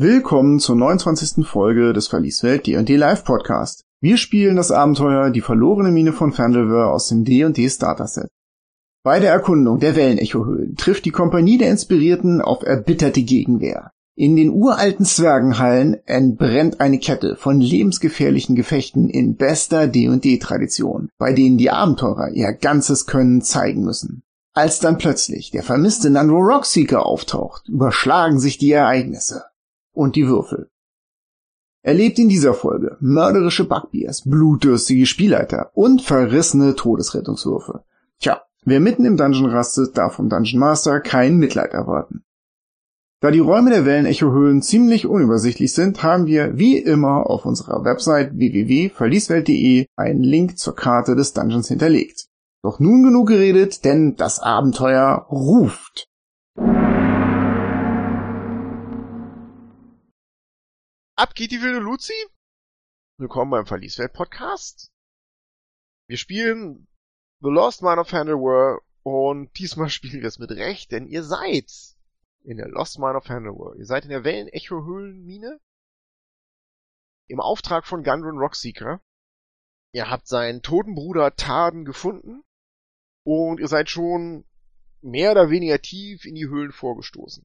Willkommen zur 29. Folge des Verlieswelt D&D Live Podcast. Wir spielen das Abenteuer Die verlorene Mine von Fandelver aus dem D&D Starter-Set. Bei der Erkundung der Wellenecho-Höhlen trifft die Kompanie der Inspirierten auf erbitterte Gegenwehr. In den uralten Zwergenhallen entbrennt eine Kette von lebensgefährlichen Gefechten in bester D&D-Tradition, bei denen die Abenteurer ihr ganzes Können zeigen müssen. Als dann plötzlich der vermisste Nandro Rockseeker auftaucht, überschlagen sich die Ereignisse und die Würfel. Erlebt in dieser Folge mörderische Bugbears, blutdürstige Spielleiter und verrissene Todesrettungswürfe. Tja, wer mitten im Dungeon rastet, darf vom Dungeon Master kein Mitleid erwarten. Da die Räume der Wellenecho-Höhlen ziemlich unübersichtlich sind, haben wir wie immer auf unserer Website www.verlieswelt.de einen Link zur Karte des Dungeons hinterlegt. Doch nun genug geredet, denn das Abenteuer ruft. Ab geht die wilde Luzi. Willkommen beim Verlieswelt Podcast. Wir spielen The Lost Mine of Handelware und diesmal spielen wir es mit Recht, denn ihr seid in der Lost Mine of Handelware. Ihr seid in der Wellen-Echo-Höhlenmine im Auftrag von Gundren Rockseeker. Ihr habt seinen toten Bruder Tarden gefunden und ihr seid schon mehr oder weniger tief in die Höhlen vorgestoßen.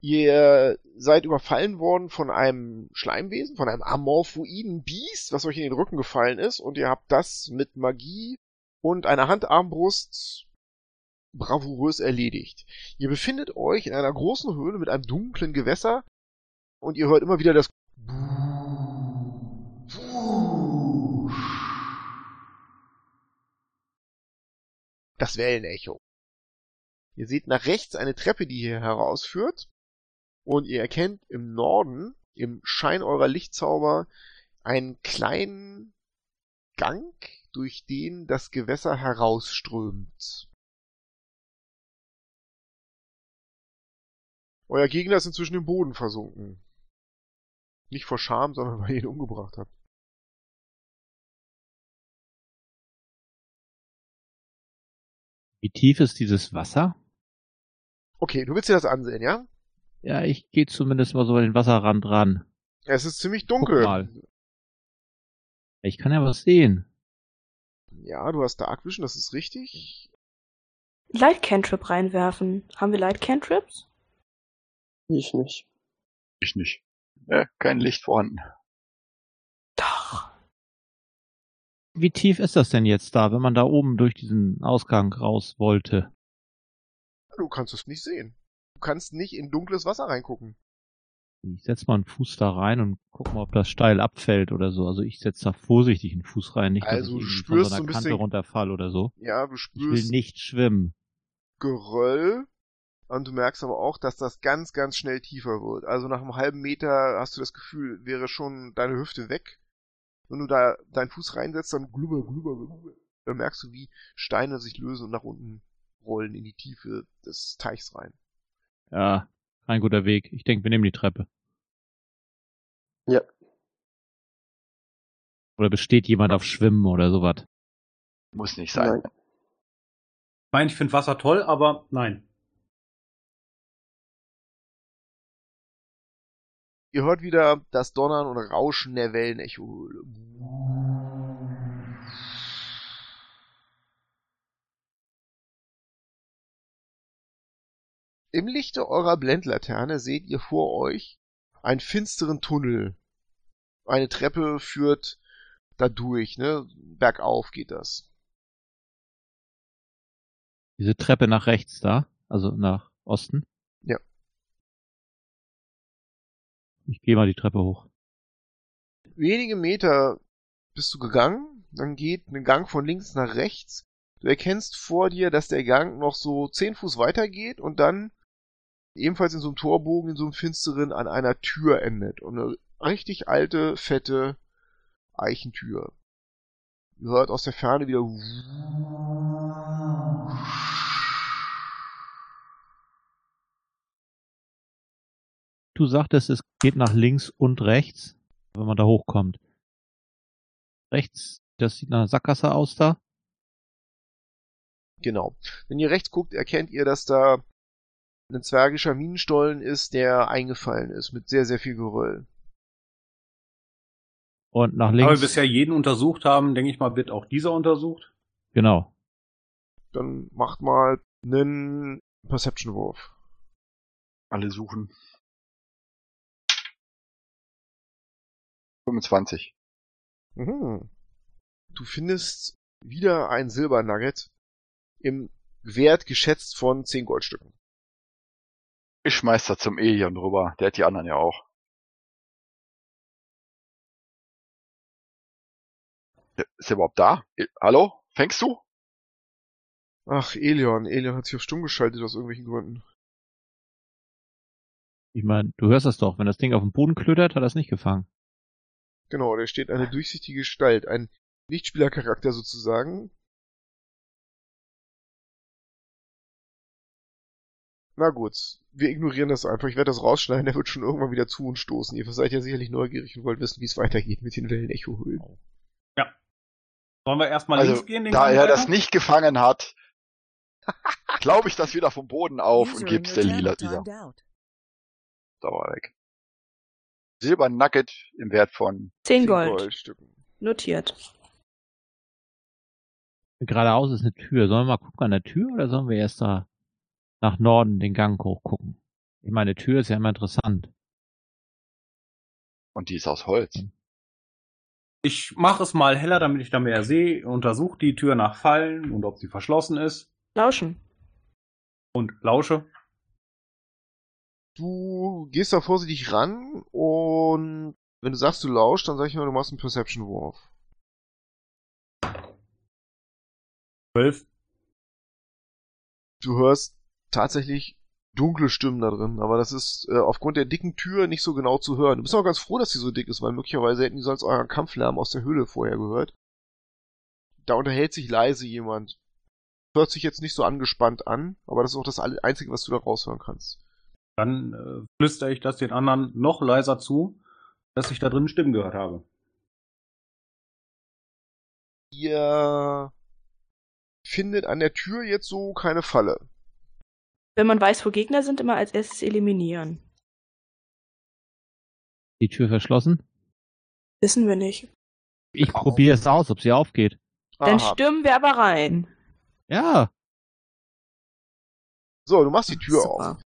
Ihr seid überfallen worden von einem Schleimwesen, von einem amorphoiden Biest, was euch in den Rücken gefallen ist, und ihr habt das mit Magie und einer Handarmbrust bravourös erledigt. Ihr befindet euch in einer großen Höhle mit einem dunklen Gewässer und ihr hört immer wieder das das Wellenecho. Ihr seht nach rechts eine Treppe, die hier herausführt und ihr erkennt im Norden, im Schein eurer Lichtzauber, einen kleinen Gang, durch den das Gewässer herausströmt. Euer Gegner ist inzwischen im Boden versunken. Nicht vor Scham, sondern weil ihr ihn umgebracht habt. Wie tief ist dieses Wasser? Okay, du willst dir das ansehen, ja? Ja, ich gehe zumindest mal so an den Wasserrand ran. Es ist ziemlich Guck dunkel. mal. Ich kann ja was sehen. Ja, du hast Dark Vision, das ist richtig. Light Cantrip reinwerfen. Haben wir Light Cantrips? Ich nicht. Ich nicht. Ja, kein Licht vorhanden. Doch. Wie tief ist das denn jetzt da, wenn man da oben durch diesen Ausgang raus wollte? Du kannst es nicht sehen. Du kannst nicht in dunkles Wasser reingucken. Ich setz mal einen Fuß da rein und guck mal, ob das steil abfällt oder so. Also ich setz da vorsichtig einen Fuß rein, nicht, Also dass ich spürst von so so einer ein Kante runterfall oder so. Ja, du Ich will spürst nicht schwimmen. Geröll und du merkst aber auch, dass das ganz, ganz schnell tiefer wird. Also nach einem halben Meter hast du das Gefühl, wäre schon deine Hüfte weg. Wenn du da deinen Fuß reinsetzt, dann glubber, glubber, glubber. Dann merkst du, wie Steine sich lösen und nach unten rollen in die Tiefe des Teichs rein. Ja, kein guter Weg. Ich denke, wir nehmen die Treppe. Ja. Oder besteht jemand auf Schwimmen oder sowas? Muss nicht sein. Nein. Ich meine, ich finde Wasser toll, aber nein. Ihr hört wieder das Donnern und Rauschen der Wellenechohöhle. Im Lichte eurer Blendlaterne seht ihr vor euch einen finsteren Tunnel. Eine Treppe führt da durch, ne? Bergauf geht das. Diese Treppe nach rechts da, also nach Osten. Ja. Ich gehe mal die Treppe hoch. Wenige Meter bist du gegangen, dann geht ein Gang von links nach rechts. Du erkennst vor dir, dass der Gang noch so zehn Fuß weiter geht und dann ebenfalls in so einem Torbogen, in so einem finsteren, an einer Tür endet. Und eine richtig alte, fette Eichentür. Ihr hört aus der Ferne wieder Du sagtest, es geht nach links und rechts, wenn man da hochkommt. Rechts, das sieht nach einer Sackgasse aus da. Genau. Wenn ihr rechts guckt, erkennt ihr, dass da ein zwergischer Minenstollen ist, der eingefallen ist mit sehr, sehr viel Geröll. Und nach Da wir links. bisher jeden untersucht haben, denke ich mal, wird auch dieser untersucht. Genau. Dann macht mal einen Perception-Wurf. Alle suchen. 25. Mhm. Du findest wieder ein Silbernugget im Wert geschätzt von 10 Goldstücken. Ich schmeiß da zum Elion rüber. Der hat die anderen ja auch. Ist er überhaupt da? E- Hallo? Fängst du? Ach, Elion. Elion hat sich auf stumm geschaltet aus irgendwelchen Gründen. Ich meine, du hörst das doch. Wenn das Ding auf den Boden klötert, hat er es nicht gefangen. Genau, da steht eine durchsichtige Gestalt, ein Lichtspielercharakter sozusagen. Na gut, wir ignorieren das einfach. Ich werde das rausschneiden, der wird schon irgendwann wieder zu uns stoßen. Ihr seid ja sicherlich neugierig und wollt wissen, wie es weitergeht mit den Wellen-Echo-Höhlen. Sollen wir erstmal Also, links gehen? Den da er weiter? das nicht gefangen hat, glaube ich das wieder vom Boden auf und User your der Lila wieder. Da war weg. Silber Nugget im Wert von 10 Zehn Gold. Goldstücken. Notiert. Geradeaus ist eine Tür. Sollen wir mal gucken an der Tür oder sollen wir erst da nach Norden den Gang hochgucken? Ich meine, Tür ist ja immer interessant. und die ist aus Holz. Ich mache es mal heller, damit ich da mehr sehe. Untersuche die Tür nach Fallen und ob sie verschlossen ist. Lauschen. Und lausche. Du gehst da vorsichtig ran und wenn du sagst, du lauschst, dann sag ich mal, du machst einen Perception-Wurf. Zwölf. Du hörst tatsächlich dunkle Stimmen da drin, aber das ist äh, aufgrund der dicken Tür nicht so genau zu hören. Du bist auch ganz froh, dass sie so dick ist, weil möglicherweise hätten die sonst euren Kampflärm aus der Höhle vorher gehört. Da unterhält sich leise jemand. Hört sich jetzt nicht so angespannt an, aber das ist auch das Einzige, was du da raushören kannst. Dann äh, flüstere ich das den anderen noch leiser zu, dass ich da drin Stimmen gehört habe. Ihr findet an der Tür jetzt so keine Falle. Wenn man weiß, wo Gegner sind, immer als erstes eliminieren. Die Tür verschlossen? Wissen wir nicht. Ich probiere es aus, ob sie aufgeht. Dann Aha. stürmen wir aber rein. Ja. So, du machst die Tür Super. auf.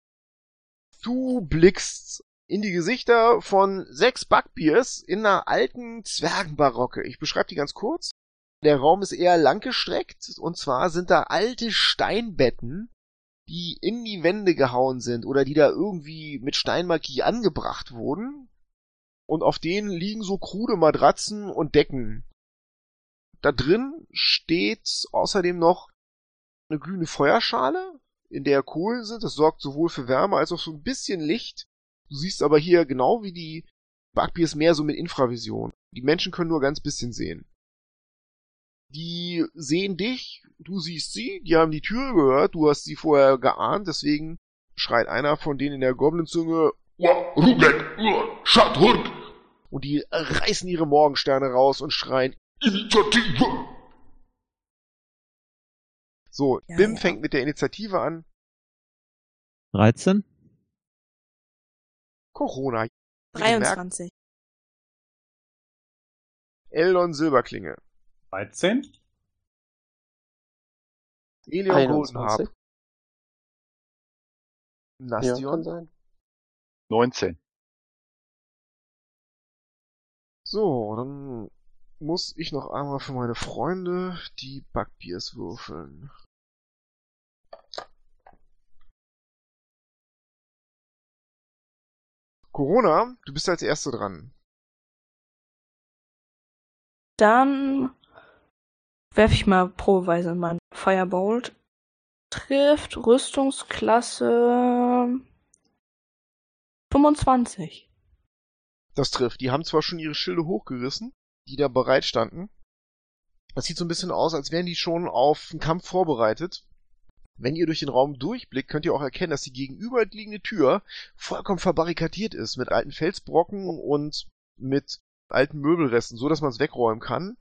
Du blickst in die Gesichter von sechs Backbiers in einer alten Zwergenbarocke. Ich beschreibe die ganz kurz. Der Raum ist eher langgestreckt und zwar sind da alte Steinbetten, die in die Wände gehauen sind oder die da irgendwie mit Steinmagie angebracht wurden. Und auf denen liegen so krude Matratzen und Decken. Da drin steht außerdem noch eine glühende Feuerschale, in der Kohlen sind. Das sorgt sowohl für Wärme als auch so ein bisschen Licht. Du siehst aber hier genau wie die Bugbears mehr so mit Infravision. Die Menschen können nur ganz bisschen sehen. Die sehen dich, du siehst sie, die haben die Tür gehört, du hast sie vorher geahnt, deswegen schreit einer von denen in der Goblin-Zunge und die reißen ihre Morgensterne raus und schreien Initiative! So, Ja, Bim ja. fängt mit der Initiative an. 13? Corona. 23. Eldon Silberklinge. 13. Elion Goldenharp. 21. Ja, kann Nastion. sein. 19. so, dann muss ich noch einmal für meine Freunde die Bugbears würfeln. Corona, du bist als Erste dran. Dann werfe ich mal probeweise meinen Firebolt. Trifft Rüstungsklasse 25. Das trifft. Die haben zwar schon ihre Schilde hochgerissen, die da bereit standen. Das sieht so ein bisschen aus, als wären die schon auf einen Kampf vorbereitet. Wenn ihr durch den Raum durchblickt, könnt ihr auch erkennen, dass die gegenüberliegende Tür vollkommen verbarrikadiert ist mit alten Felsbrocken und mit alten Möbelresten, so dass man es wegräumen kann.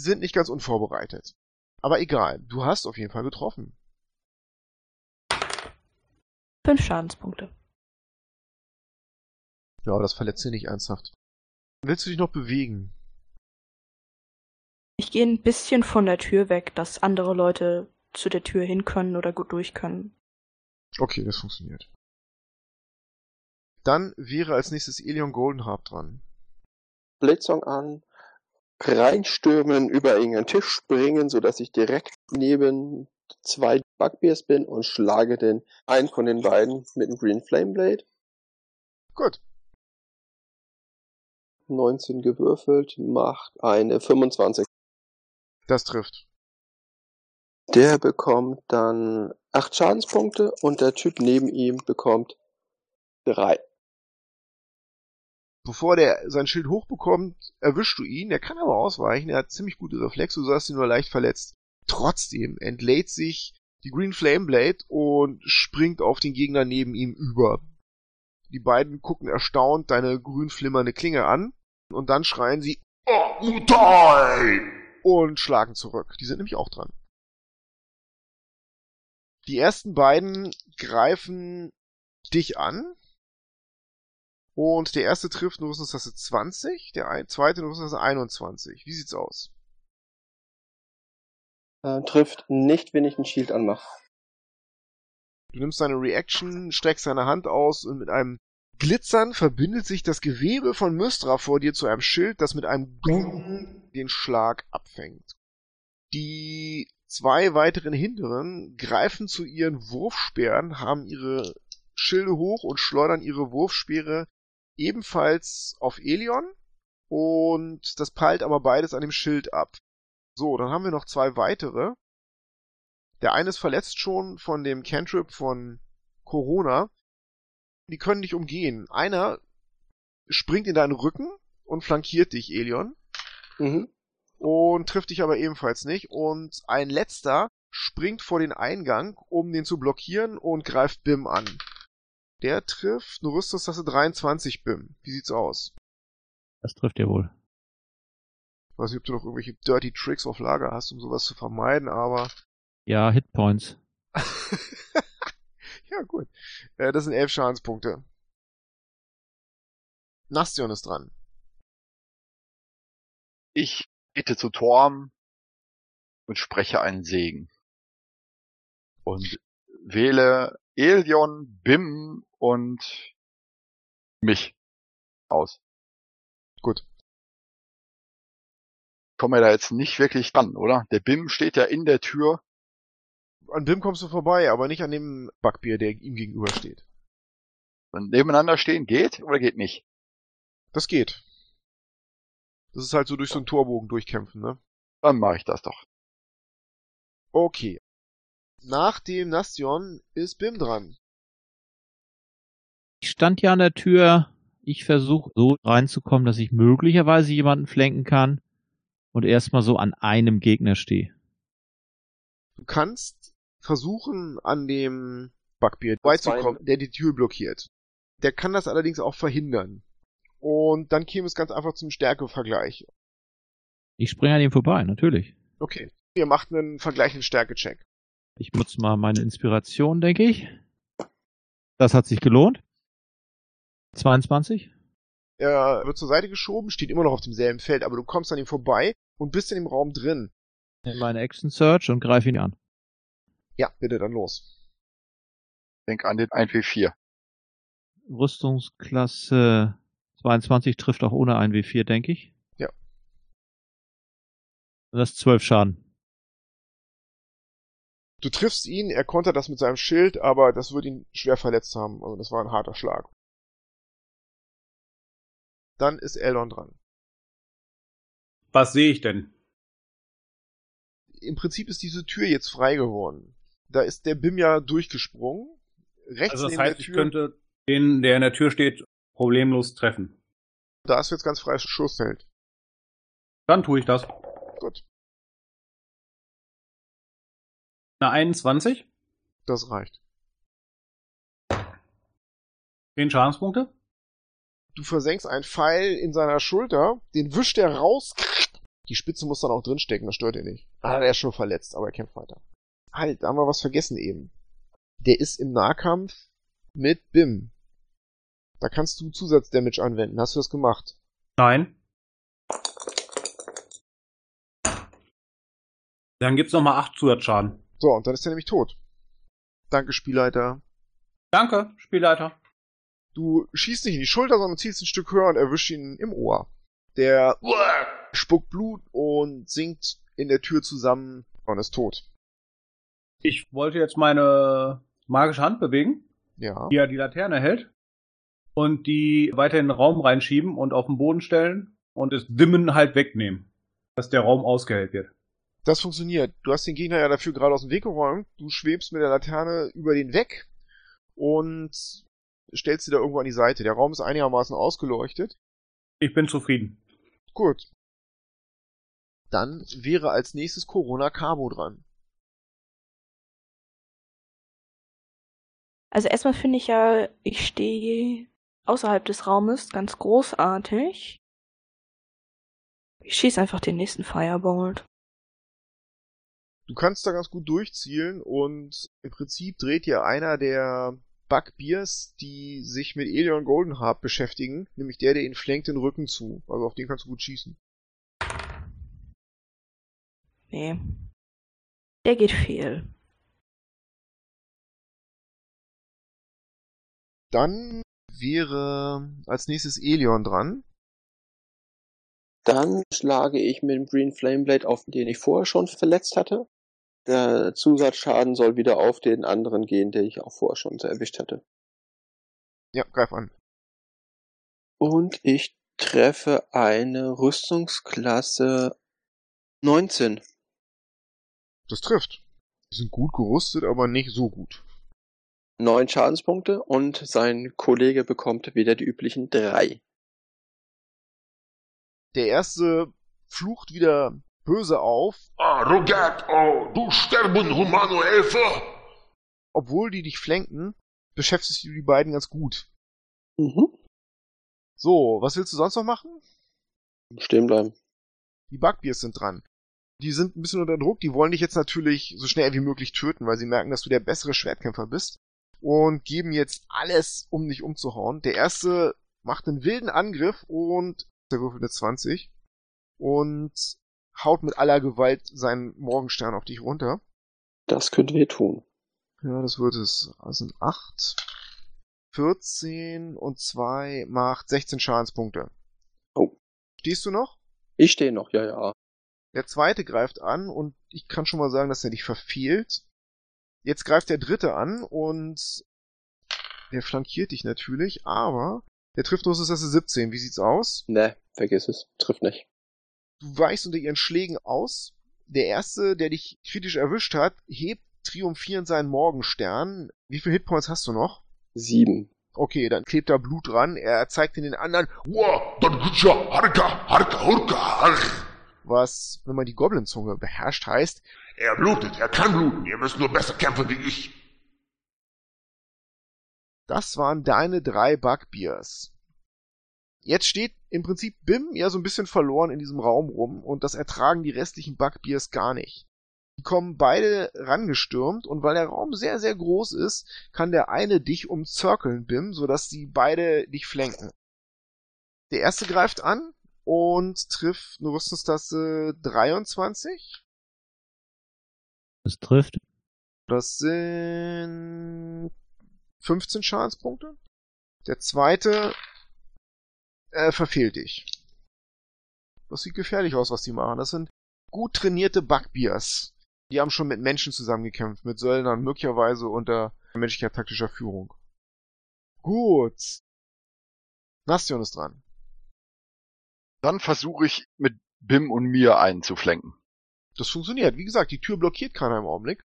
Sind nicht ganz unvorbereitet. Aber egal, du hast auf jeden Fall getroffen. Fünf Schadenspunkte. Ja, das verletzt sie nicht ernsthaft. Willst du dich noch bewegen? Ich gehe ein bisschen von der Tür weg, dass andere Leute zu der Tür hin können oder gut durch können. Okay, das funktioniert. Dann wäre als nächstes Elion Goldenharp dran. Blitzsong an, reinstürmen, über irgendeinen Tisch springen, so dass ich direkt neben zwei Bugbears bin und schlage den einen von den beiden mit dem Green Flame Blade. Gut. 19 gewürfelt, macht eine 25. Das trifft. Der bekommt dann 8 Schadenspunkte und der Typ neben ihm bekommt 3. Bevor der sein Schild hochbekommt, erwischst du ihn. Er kann aber ausweichen. Er hat ziemlich gute Reflexe. Du hast ihn nur leicht verletzt. Trotzdem entlädt sich die Green Flame Blade und springt auf den Gegner neben ihm über. Die beiden gucken erstaunt deine grün flimmernde Klinge an und dann schreien sie "Oh, Mutai!" und schlagen zurück. Die sind nämlich auch dran. Die ersten beiden greifen dich an. Und der erste trifft eine Rüstungstasse 20, der zweite eine Rüstungstasse 21. Wie sieht's aus? Äh, trifft nicht, wenn ich ein Shield anmache. Du nimmst deine Reaction, streckst deine Hand aus und mit einem Glitzern verbindet sich das Gewebe von Mystra vor dir zu einem Schild, das mit einem Gong den Schlag abfängt. Die zwei weiteren Hinteren greifen zu ihren Wurfspeeren, haben ihre Schilde hoch und schleudern ihre Wurfspeere ebenfalls auf Elion und das peilt aber beides an dem Schild ab. So, dann haben wir noch zwei weitere. Der eine ist verletzt schon von dem Cantrip von Corona. Die können dich umgehen. Einer springt in deinen Rücken und flankiert dich, Elion. Mhm. Und trifft dich aber ebenfalls nicht. Und ein letzter springt vor den Eingang, um den zu blockieren und greift Bim an. Der trifft eine Rüstungstasse 23 Bim. Wie sieht's aus? Das trifft ihr wohl. Ich weiß nicht, ob du noch irgendwelche Dirty Tricks auf Lager hast, um sowas zu vermeiden, aber Ja, Hitpoints. ja, gut. Äh, das sind elf Schadenspunkte. Nastion ist dran. Ich bete zu Torm und spreche einen Segen. Und wähle Elion, Bim und mich aus. Gut. Kommen wir da jetzt nicht wirklich dran, oder? Der Bim steht ja in der Tür. An Bim kommst du vorbei, aber nicht an dem Backbier, der ihm gegenüber steht. Und nebeneinander stehen geht oder geht nicht? Das geht. Das ist halt so durch so einen Torbogen durchkämpfen, ne? Dann mache ich das doch. Okay. Nach dem Nastion ist Bim dran. Ich stand ja an der Tür. Ich versuche so reinzukommen, dass ich möglicherweise jemanden flanken kann und erstmal so an einem Gegner stehe. Du kannst versuchen, an dem Backbier beizukommen, der die Tür blockiert. Der kann das allerdings auch verhindern. Und dann käme es ganz einfach zum Stärkevergleich. Ich springe an ihm vorbei, natürlich. Okay. Ihr macht einen vergleichenden Stärke-Check. Ich nutze mal meine Inspiration, denke ich. Das hat sich gelohnt. 22. Er wird zur Seite geschoben, steht immer noch auf demselben Feld, aber du kommst an ihm vorbei und bist in dem Raum drin. Nimm meine Action Search und greife ihn an. Ja, bitte dann los. Denk an den 1W4. Rüstungsklasse 22 trifft auch ohne 1W4, denke ich. Ja. Das ist 12 Schaden. Du triffst ihn, er kontert das mit seinem Schild, aber das wird ihn schwer verletzt haben. Also das war ein harter Schlag. Dann ist Eldon dran. Was sehe ich denn? Im Prinzip ist diese Tür jetzt frei geworden. Da ist der Bim ja durchgesprungen. Rechts Also das heißt, der ich könnte den, der in der Tür steht, problemlos treffen. da ist jetzt ganz freies Schussfeld. Dann tue ich das. Gut, Eine 21, das reicht. 10 Schadenspunkte. Du versenkst einen Pfeil in seiner Schulter, den wischt er raus. Die Spitze muss dann auch drinstecken, das stört ihn nicht. Ah, er ist schon verletzt, aber er kämpft weiter. Halt, da haben wir was vergessen eben. Der ist im Nahkampf mit BIM. Da kannst du Zusatzdamage anwenden. Hast du das gemacht? Nein. Dann gibt's noch mal 8 Zusatzschaden. So, und dann ist er nämlich tot. Danke, Spielleiter. Danke, Spielleiter. Du schießt nicht in die Schulter, sondern ziehst ein Stück höher und erwischst ihn im Ohr. Der spuckt Blut und sinkt in der Tür zusammen und ist tot. Ich wollte jetzt meine magische Hand bewegen, Ja. die ja die Laterne hält, und die weiter in den Raum reinschieben und auf den Boden stellen und das Dimmen halt wegnehmen, dass der Raum ausgehellt wird. Das funktioniert. Du hast den Gegner ja dafür gerade aus dem Weg geräumt. Du schwebst mit der Laterne über den weg und stellst sie da irgendwo an die Seite. Der Raum ist einigermaßen ausgeleuchtet. Ich bin zufrieden. Gut. Dann wäre als nächstes Corona Cabo dran. Also erstmal finde ich ja, ich stehe außerhalb des Raumes ganz großartig. Ich schieße einfach den nächsten Firebolt. Du kannst da ganz gut durchzielen und im Prinzip dreht dir einer der Bugbears, die sich mit Elion Goldenharp beschäftigen, nämlich der, der ihn flankt, den Rücken zu. Also auf den kannst du gut schießen. Nee. Der geht fehl. Dann wäre als nächstes Elion dran. Dann schlage ich mit dem Green Flame Blade auf den ich vorher schon verletzt hatte. Der Zusatzschaden soll wieder auf den anderen gehen, den ich auch vorher schon so erwischt hatte. Ja, greif an. Und ich treffe eine Rüstungsklasse 19. Das trifft. Die sind gut gerüstet, aber nicht so gut. Neun Schadenspunkte und sein Kollege bekommt wieder die üblichen drei. Der erste flucht wieder böse auf, Ah, Rogat, oh, du sterben, Humano Elfer! obwohl die dich flanken, beschäftigst du die beiden ganz gut. Mhm. So, was willst du sonst noch machen? Stehen bleiben. Die Bugbears sind dran. Die sind ein bisschen unter Druck, die wollen dich jetzt natürlich so schnell wie möglich töten, weil sie merken, dass du der bessere Schwertkämpfer bist. Und geben jetzt alles, um dich umzuhauen. Der erste macht einen wilden Angriff und der würfelt eine 20 und haut mit aller Gewalt seinen Morgenstern auf dich runter. Das könnte wehtun. Ja, das wird es. Also sind 8, 14 und 2 macht 16 Schadenspunkte. Oh. Stehst du noch? Ich stehe noch, ja, ja. Der zweite greift an und ich kann schon mal sagen, dass er dich verfehlt. Jetzt greift der dritte an und der flankiert dich natürlich, aber der trifft nur das 17. Wie sieht's aus? Ne, vergiss es. Trifft nicht. Du weichst unter ihren Schlägen aus. Der erste, der dich kritisch erwischt hat, hebt triumphierend seinen Morgenstern. Wie viele Hitpoints hast du noch? Sieben. Okay, dann klebt da Blut dran. Er zeigt in den anderen, Wow, dann gutja, harka, harka, hurka, hark. was, wenn man die Goblin-Zunge beherrscht, heißt, Er blutet, er kann bluten, ihr müsst nur besser kämpfen wie ich. Das waren deine drei Bugbears. Jetzt steht im Prinzip Bim ja so ein bisschen verloren in diesem Raum rum und das ertragen die restlichen Bugbears gar nicht. Die kommen beide rangestürmt und weil der Raum sehr, sehr groß ist, kann der eine dich umzirkeln, Bim, sodass sie beide dich flanken. Der erste greift an und trifft eine Rüstungstasse 23. Das trifft. Das sind 15 Schadenspunkte. Der zweite äh, verfehlt dich. Das sieht gefährlich aus, was die machen. Das sind gut trainierte Bugbears. Die haben schon mit Menschen zusammengekämpft, mit Söldnern, möglicherweise unter menschlicher taktischer Führung. Gut. Nastion ist dran. Dann versuche ich mit Bim und mir einen zu flanken. Das funktioniert. Wie gesagt, die Tür blockiert keiner im Augenblick.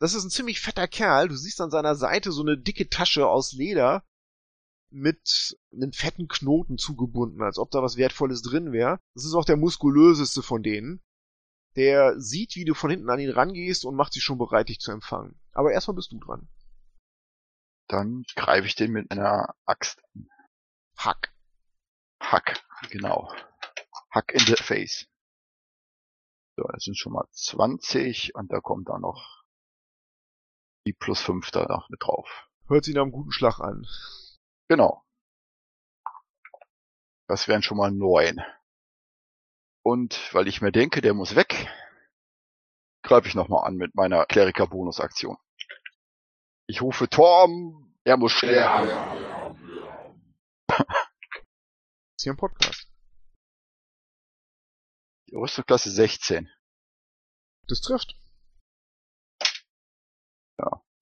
Das ist ein ziemlich fetter Kerl. Du siehst an seiner Seite so eine dicke Tasche aus Leder mit einem fetten Knoten zugebunden, als ob da was Wertvolles drin wäre. Das ist auch der muskulöseste von denen. Der sieht, wie du von hinten an ihn rangehst und macht sich schon bereit, dich zu empfangen. Aber erstmal bist du dran. Dann greife ich den mit einer Axt an. Hack. Hack, genau. Hack in the face. So, das sind schon mal 20 und da kommt dann noch die plus 5 da noch mit drauf. Hört sich nach einem guten Schlag an. Genau. Das wären schon mal neun. Und weil ich mir denke, der muss weg, greife ich nochmal an mit meiner Kleriker-Bonus-Aktion. Ich rufe Torm, er muss sterben. Ist hier ein Podcast. Die Rüstungsklasse 16, Das trifft.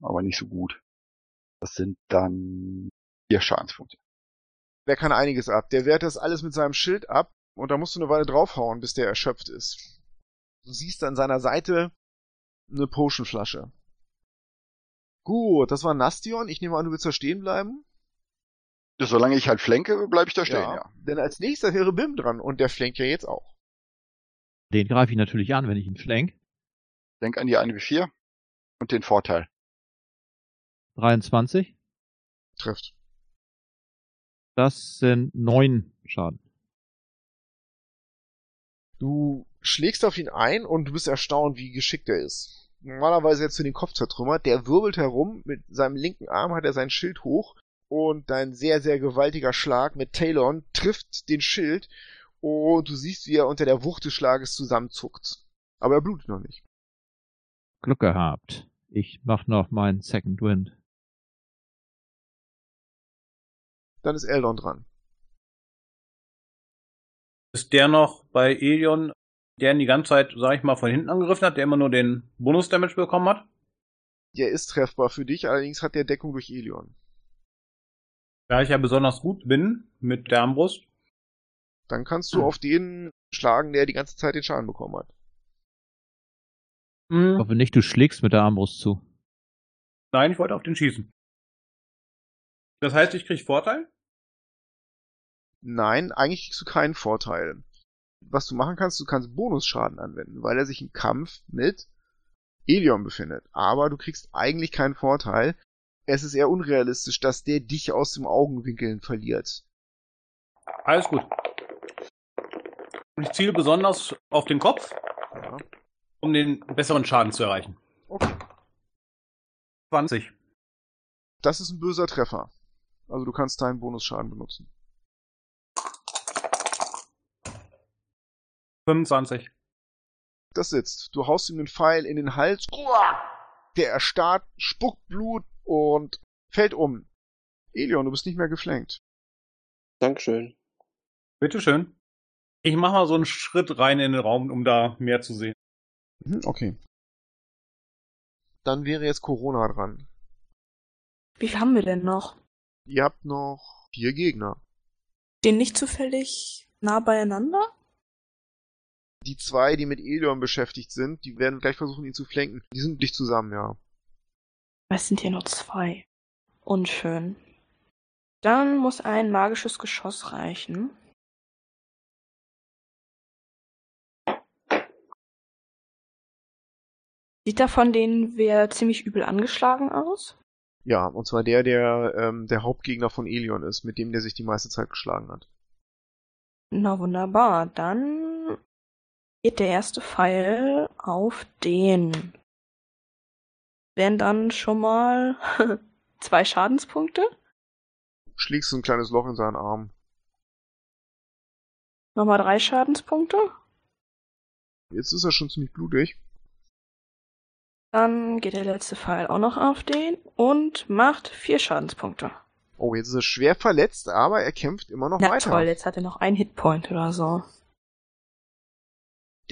aber nicht so gut. Das sind dann vier Schadenspunkte. Der kann einiges ab. Der wehrt das alles mit seinem Schild ab und da musst du eine Weile draufhauen, bis der erschöpft ist. Du siehst an seiner Seite eine Potionflasche. Gut, das war Nastion. Ich nehme an, du willst da stehen bleiben? Ja, Solange ich halt flenke, bleibe ich da stehen, ja. Denn als nächster wäre Bim dran und der flankt ja jetzt auch. Den greife ich natürlich an, wenn ich ihn flank. Denk an die eine wie vier und den Vorteil. 23. Trifft. Das sind neun Schaden. Du schlägst auf ihn ein und du bist erstaunt, wie geschickt er ist. Normalerweise hättest du den Kopf zertrümmert. Der wirbelt herum. Mit seinem linken Arm hat er sein Schild hoch. Und dein sehr, sehr gewaltiger Schlag mit Talon trifft den Schild. Und du siehst, wie er unter der Wucht des Schlages zusammenzuckt. Aber er blutet noch nicht. Glück gehabt. Ich mach noch meinen Second Wind. Dann ist Eldon dran. Ist der noch bei Elion, der ihn die ganze Zeit, sag ich mal, von hinten angegriffen hat, der immer nur den Bonus-Damage bekommen hat? Der ist treffbar für dich, allerdings hat der Deckung durch Elion. Da ich ja besonders gut bin mit der Armbrust. Dann kannst du Hm. auf den schlagen, der die ganze Zeit den Schaden bekommen hat. Ich Hm, hoffe nicht, du schlägst mit der Armbrust zu. nein, ich wollte auf den schießen. Das heißt, ich krieg Vorteil? Nein, eigentlich kriegst du keinen Vorteil. Was du machen kannst, du kannst Bonusschaden anwenden, weil er sich im Kampf mit Elion befindet. Aber du kriegst eigentlich keinen Vorteil. Es ist eher unrealistisch, dass der dich aus dem Augenwinkeln verliert. Alles gut. Und ich ziele besonders auf den Kopf, Ja. um den besseren Schaden zu erreichen. Okay. 20. Das ist ein böser Treffer. Also du kannst deinen Bonusschaden benutzen. 25. Das sitzt. Du haust ihm den Pfeil in den Hals. Uah! Der erstarrt, spuckt Blut und fällt um. Elion, du bist nicht mehr geflankt. Dankeschön. Bitteschön. Ich mach mal so einen Schritt rein in den Raum, um da mehr zu sehen. Mhm, Okay. Dann wäre jetzt Corona dran. Wie viel haben wir denn noch? Ihr habt noch vier Gegner. Den nicht zufällig nah beieinander? Die zwei, die mit Elion beschäftigt sind, die werden gleich versuchen, ihn zu flanken. Die sind dicht zusammen, ja. Es sind hier nur zwei. Unschön. Dann muss ein magisches Geschoss reichen. Sieht da von denen wer ziemlich übel angeschlagen aus? Ja, und zwar der, der ähm, der Hauptgegner von Elion ist, mit dem der sich die meiste Zeit geschlagen hat. Na wunderbar, dann geht der erste Pfeil auf den. Wären dann schon mal zwei Schadenspunkte. Schlägst du ein kleines Loch in seinen Arm. Nochmal drei Schadenspunkte. Jetzt ist er schon ziemlich blutig. Dann geht der letzte Pfeil auch noch auf den und macht vier Schadenspunkte. Oh, jetzt ist er schwer verletzt, aber er kämpft immer noch Na weiter. toll, jetzt hat er noch einen Hitpoint oder so.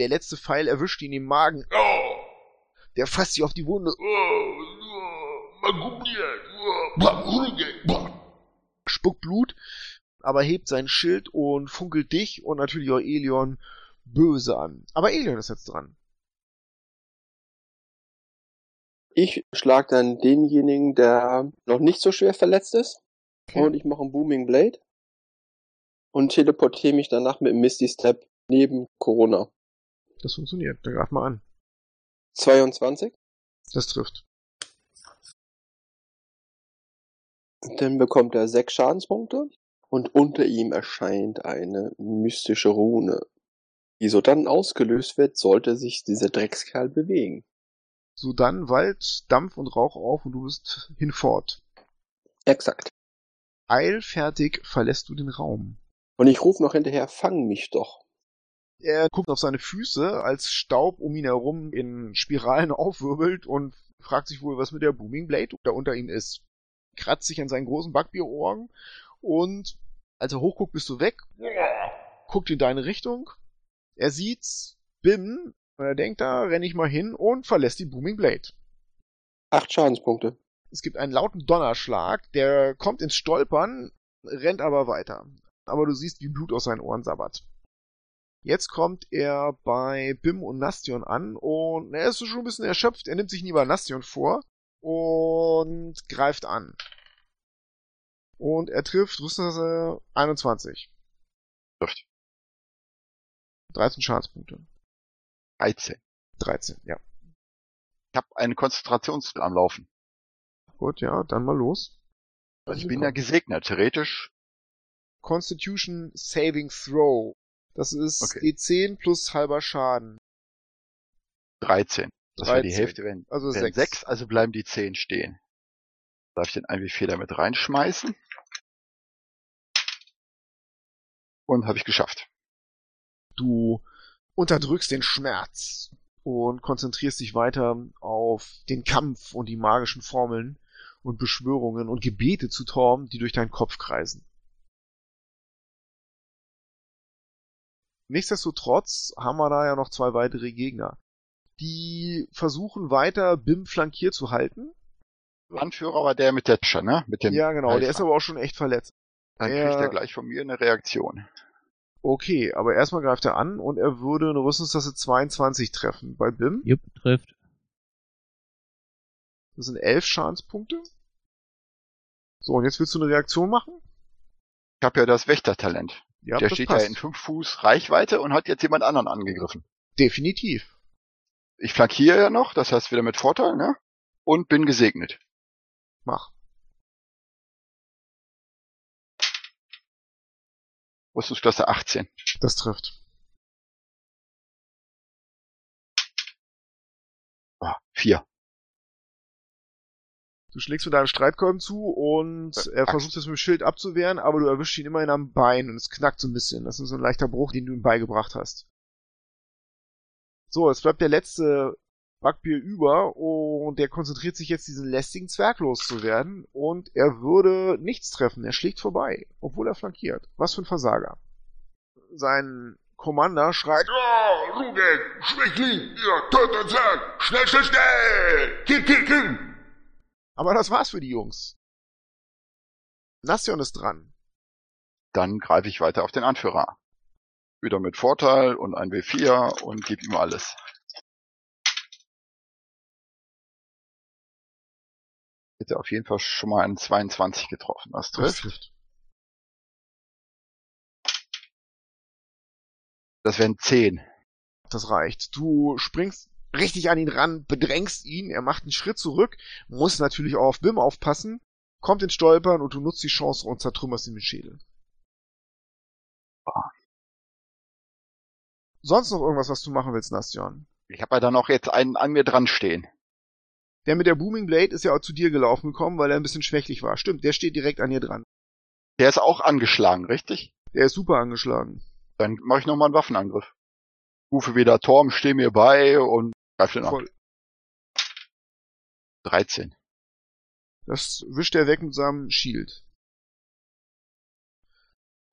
Der letzte Pfeil erwischt ihn im Magen. Oh, Der fasst sich auf die Wunde. spuckt Blut, aber hebt sein Schild und funkelt dich und natürlich auch Elion böse an. Aber Elion ist jetzt dran. Ich schlag dann denjenigen, der noch nicht so schwer verletzt ist. Okay. Und ich mache einen Booming Blade. Und teleportiere mich danach mit Misty Step neben Corona. Das funktioniert. Dann greif mal an. 22. Das trifft. Dann bekommt er sechs Schadenspunkte. Und unter ihm erscheint eine mystische Rune. Die so dann ausgelöst wird, sollte sich dieser Dreckskerl bewegen. So dann Wald, Dampf und Rauch auf und du bist hinfort. Exakt. Eilfertig verlässt du den Raum. Und ich rufe noch hinterher, fang mich doch. Er guckt auf seine Füße, als Staub um ihn herum in Spiralen aufwirbelt und fragt sich wohl, was mit der Booming Blade da unter ihm ist. Kratzt sich an seinen großen Backbierohren und als er hochguckt, bist du weg. Guckt in deine Richtung. Er sieht's, Bim, und er denkt, da renne ich mal hin und verlässt die Booming Blade. Acht Schadenspunkte. Es gibt einen lauten Donnerschlag, der kommt ins Stolpern, rennt aber weiter. Aber du siehst, wie Blut aus seinen Ohren sabbert. Jetzt kommt er bei Bim und Nastion an und er ist schon ein bisschen erschöpft. Er nimmt sich lieber Nastion vor und greift an. Und er trifft Rüstungsklasse 21. Trifft. 13 Schadenspunkte. 13. 13, ja. Ich habe eine Konzentration am Laufen. Gut, ja, dann mal los. Also ich bin ja gesegnet. Theoretisch Constitution Saving Throw. Das ist Okay. D10 plus halber Schaden. 13. Das wäre die 13. Hälfte, wenn, Also wenn sechs. 6, also bleiben die 10 stehen. Darf ich den 1W4 damit reinschmeißen? Und habe ich geschafft. Du unterdrückst den Schmerz und konzentrierst dich weiter auf den Kampf und die magischen Formeln und Beschwörungen und Gebete zu Torm, die durch deinen Kopf kreisen. Nichtsdestotrotz haben wir da ja noch zwei weitere Gegner. Die versuchen weiter Bim flankiert zu halten. Anführer war der mit der Tasche, ne? Mit dem Ja, genau, der ist Helfer. aber auch schon echt verletzt. Dann er- kriegt er gleich von mir eine Reaktion. Okay, aber erstmal greift er an und er würde eine Rüstungstasse 22 treffen bei Bim. Jupp, trifft. Das sind 11 Schadenspunkte. So, und jetzt willst du eine Reaktion machen? Ich habe ja das Wächtertalent. Ja, der steht passt. ja in 5 Fuß Reichweite und hat jetzt jemand anderen angegriffen. Definitiv. Ich flankiere ja noch, das heißt wieder mit Vorteil, ne? Und bin gesegnet. Mach. Rüstungsklasse 18. Das trifft. Ah, 4. Du schlägst mit deinem Streitkolben zu und Äh, er versucht es mit dem Schild abzuwehren, aber du erwischst ihn immerhin am Bein und es knackt so ein bisschen. Das ist so ein leichter Bruch, den du ihm beigebracht hast. So, jetzt bleibt der letzte Backbier über und der konzentriert sich jetzt, diesen lästigen Zwerg loszuwerden und er würde nichts treffen. Er schlägt vorbei, obwohl er flankiert. Was für ein Versager. Sein Commander schreit, Ja, Rugek, Schwächling, ihr tötet Zwerg, schnell, schnell, schnell, kill, kill, kill. Aber das war's für die Jungs. Nastion ist dran. Dann greife ich weiter auf den Anführer. Wieder mit Vorteil und ein W4 und gebe ihm alles. Hätte auf jeden Fall schon mal einen 22 getroffen. Das trifft. Das wären 10. Das reicht. Du springst richtig an ihn ran, bedrängst ihn, er macht einen Schritt zurück, muss natürlich auch auf Bim aufpassen, kommt ins Stolpern und du nutzt die Chance und zertrümmerst ihm den Schädel. Sonst noch irgendwas, was du machen willst, Nastion? Ich habe ja dann noch jetzt einen an mir dran stehen. Der mit der Booming Blade ist ja auch zu dir gelaufen gekommen, weil er ein bisschen schwächlich war. Stimmt, der steht direkt an dir dran. Der ist auch angeschlagen, richtig? Der ist super angeschlagen. Dann mache ich nochmal einen Waffenangriff. Rufe wieder Torm, steh mir bei und greife den ab. Voll. 13. Das wischt er weg mit seinem Shield.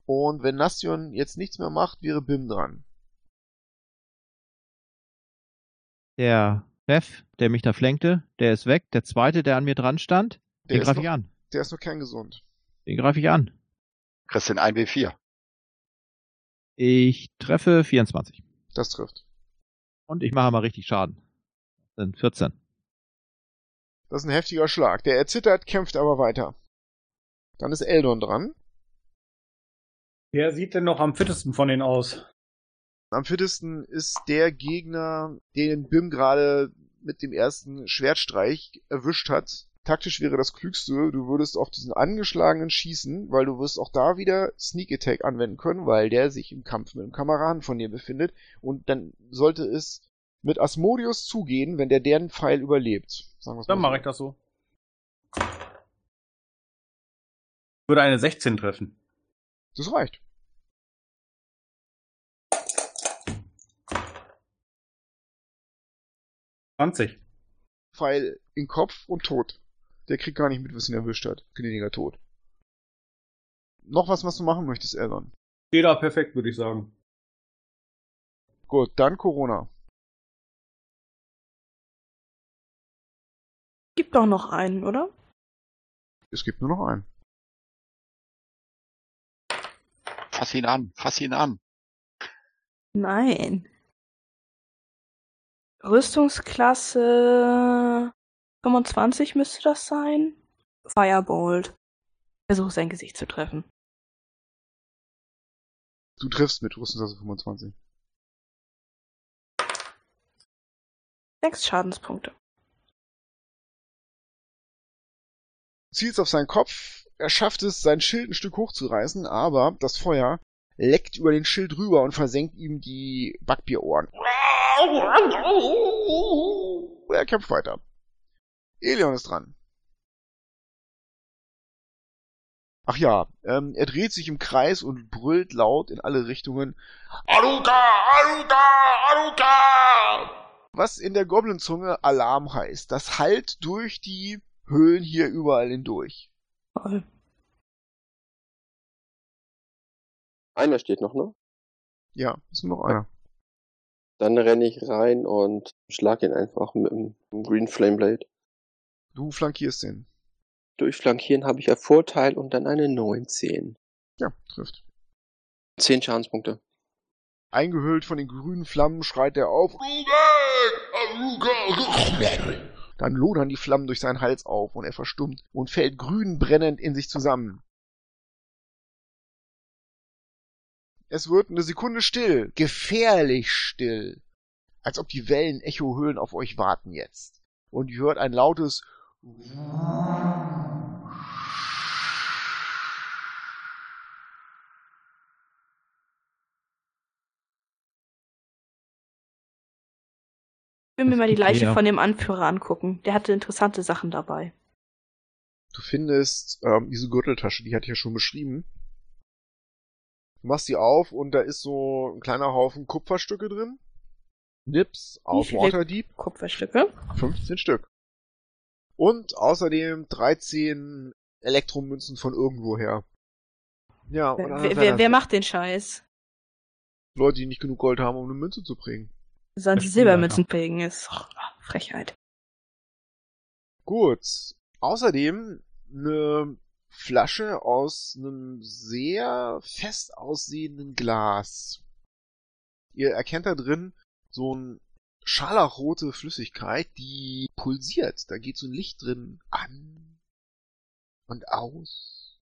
Und wenn Nastion jetzt nichts mehr macht, wäre Bim dran. Der Chef, der mich da flankte, der ist weg. Der zweite, der an mir dran stand, Der den greife ich an. Der ist noch kein gesund. Den greife ich an. Den 1W4. Ich treffe 24. Das trifft. Und ich mache mal richtig Schaden. Das sind 14. Das ist ein heftiger Schlag. Der erzittert, kämpft aber weiter. Dann ist Eldon dran. Wer sieht denn noch am fittesten von denen aus? Am fittesten ist der Gegner, den Bim gerade mit dem ersten Schwertstreich erwischt hat. Taktisch wäre das klügste, du würdest auf diesen angeschlagenen schießen, weil du wirst auch da wieder Sneak Attack anwenden können, weil der sich im Kampf mit einem Kameraden von dir befindet. Und dann sollte es mit Asmodeus zugehen, wenn der deren Pfeil überlebt. Dann mache ich das so. Würde eine 16 treffen. Das reicht. Zwanzig. Pfeil in Kopf und tot. Der kriegt gar nicht mit, was ihn erwischt hat. Gnädiger Tod. Noch was, was du machen möchtest, Eldon? Jeder perfekt, würde ich sagen. Gut, dann Corona. Gibt doch noch einen, oder? Es gibt nur noch einen. Fass ihn an, fass ihn an. Nein. Rüstungsklasse 25 müsste das sein. Firebolt. Versuche sein Gesicht zu treffen. Du triffst mit Rüstungsklasse 25. Sechs Schadenspunkte. zielst auf seinen Kopf. Er schafft es, sein Schild ein Stück hochzureißen, aber das Feuer leckt über den Schild rüber und versenkt ihm die Backbierohren. Er kämpft weiter. Elion ist dran. Ach ja, ähm, er dreht sich im Kreis und brüllt laut in alle Richtungen. Aruka, Aruka, Aruka! Was in der Goblin-Zunge Alarm heißt. Das hallt durch die Höhlen hier überall hindurch. Toll. Einer steht noch, ne? Ja, ist nur noch einer. Dann renne ich rein und schlag ihn einfach mit dem Green Flame Blade. Du flankierst den. Durch Flankieren habe ich ja Vorteil und dann eine 19. Ja, trifft. 10 Schadenspunkte. Eingehüllt von den grünen Flammen schreit er auf. Dann lodern die Flammen durch seinen Hals auf und er verstummt und fällt grün brennend in sich zusammen. Es wird eine Sekunde still, gefährlich still, als ob die Wellen Echohöhlen auf euch warten jetzt. Und ihr hört ein lautes Ich will mir mal die Leiche von dem Anführer angucken. Der hatte interessante Sachen dabei. Du findest ähm, diese Gürteltasche, die hatte ich ja schon beschrieben. Du machst sie auf und da ist so ein kleiner Haufen Kupferstücke drin. Nips aus viele? Waterdeep, Kupferstücke. 15 Stück. Und außerdem 13 Elektromünzen von irgendwoher. Ja, Wer, wer, wer, er wer macht den Scheiß? Leute, die nicht genug Gold haben, um eine Münze zu prägen. Sollen sie Silbermünzen prägen? Ist oh, Frechheit. Gut. Außerdem eine Flasche aus einem sehr fest aussehenden Glas. Ihr erkennt da drin so ein scharlachrote Flüssigkeit, die pulsiert. Da geht so ein Licht drin an und aus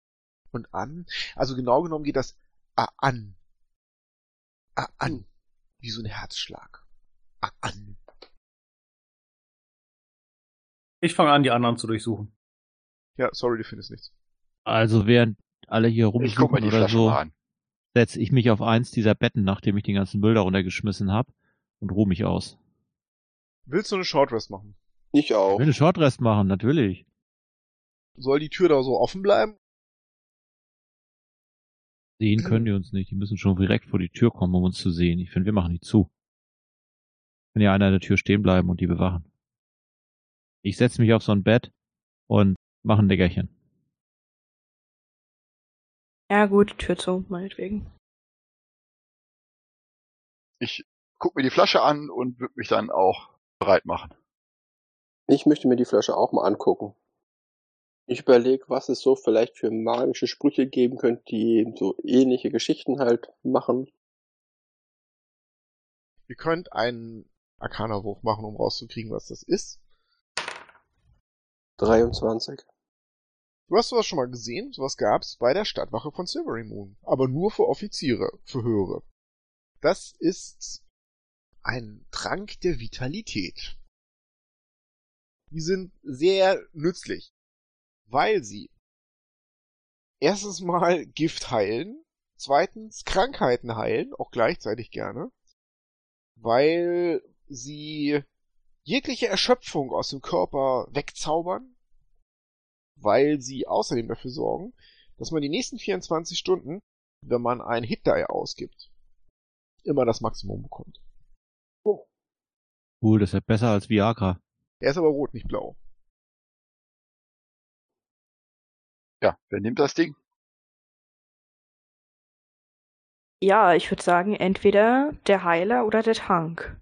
und an. Also genau genommen geht das ah, an. Ah, an. Wie so ein Herzschlag. Ah, an. Ich fange an, die anderen zu durchsuchen. Ja, sorry, du findest nichts. Also während alle hier rumsuchen die oder Flasche so, setze ich mich auf eins dieser Betten, nachdem ich den ganzen Müll da runtergeschmissen habe und ruhe mich aus. Willst du eine Shortrest machen? Ich auch. Ich will eine Shortrest machen, natürlich. Soll die Tür da so offen bleiben? Sehen können die uns nicht. Die müssen schon direkt vor die Tür kommen, um uns zu sehen. Ich finde, wir machen die zu. Wenn ja einer an der Tür stehen bleiben und die bewachen. Ich setze mich auf so ein Bett und mache ein Leckerchen. Ja gut, Tür zu, meinetwegen. Ich guck mir die Flasche an und würde mich dann auch bereit machen. Ich möchte mir die Flasche auch mal angucken. Ich überlege, was es so vielleicht für magische Sprüche geben könnte, die so ähnliche Geschichten halt machen. Ihr könnt einen Arcana-Wurf machen, um rauszukriegen, was das ist. 23. Du hast sowas schon mal gesehen, sowas gab's bei der Stadtwache von Silvery Moon. Aber nur für Offiziere, für Höhere. Das ist ein Trank der Vitalität. Die sind sehr nützlich, weil sie erstens mal Gift heilen, zweitens Krankheiten heilen, auch gleichzeitig gerne, weil sie jegliche Erschöpfung aus dem Körper wegzaubern, weil sie außerdem dafür sorgen, dass man die nächsten 24 Stunden, wenn man ein Hit-Die ausgibt, immer das Maximum bekommt. Cool, das ist ja besser als Viagra. Er ist aber rot, nicht blau. Ja, wer nimmt das Ding? Ja, ich würde sagen, entweder der Heiler oder der Tank.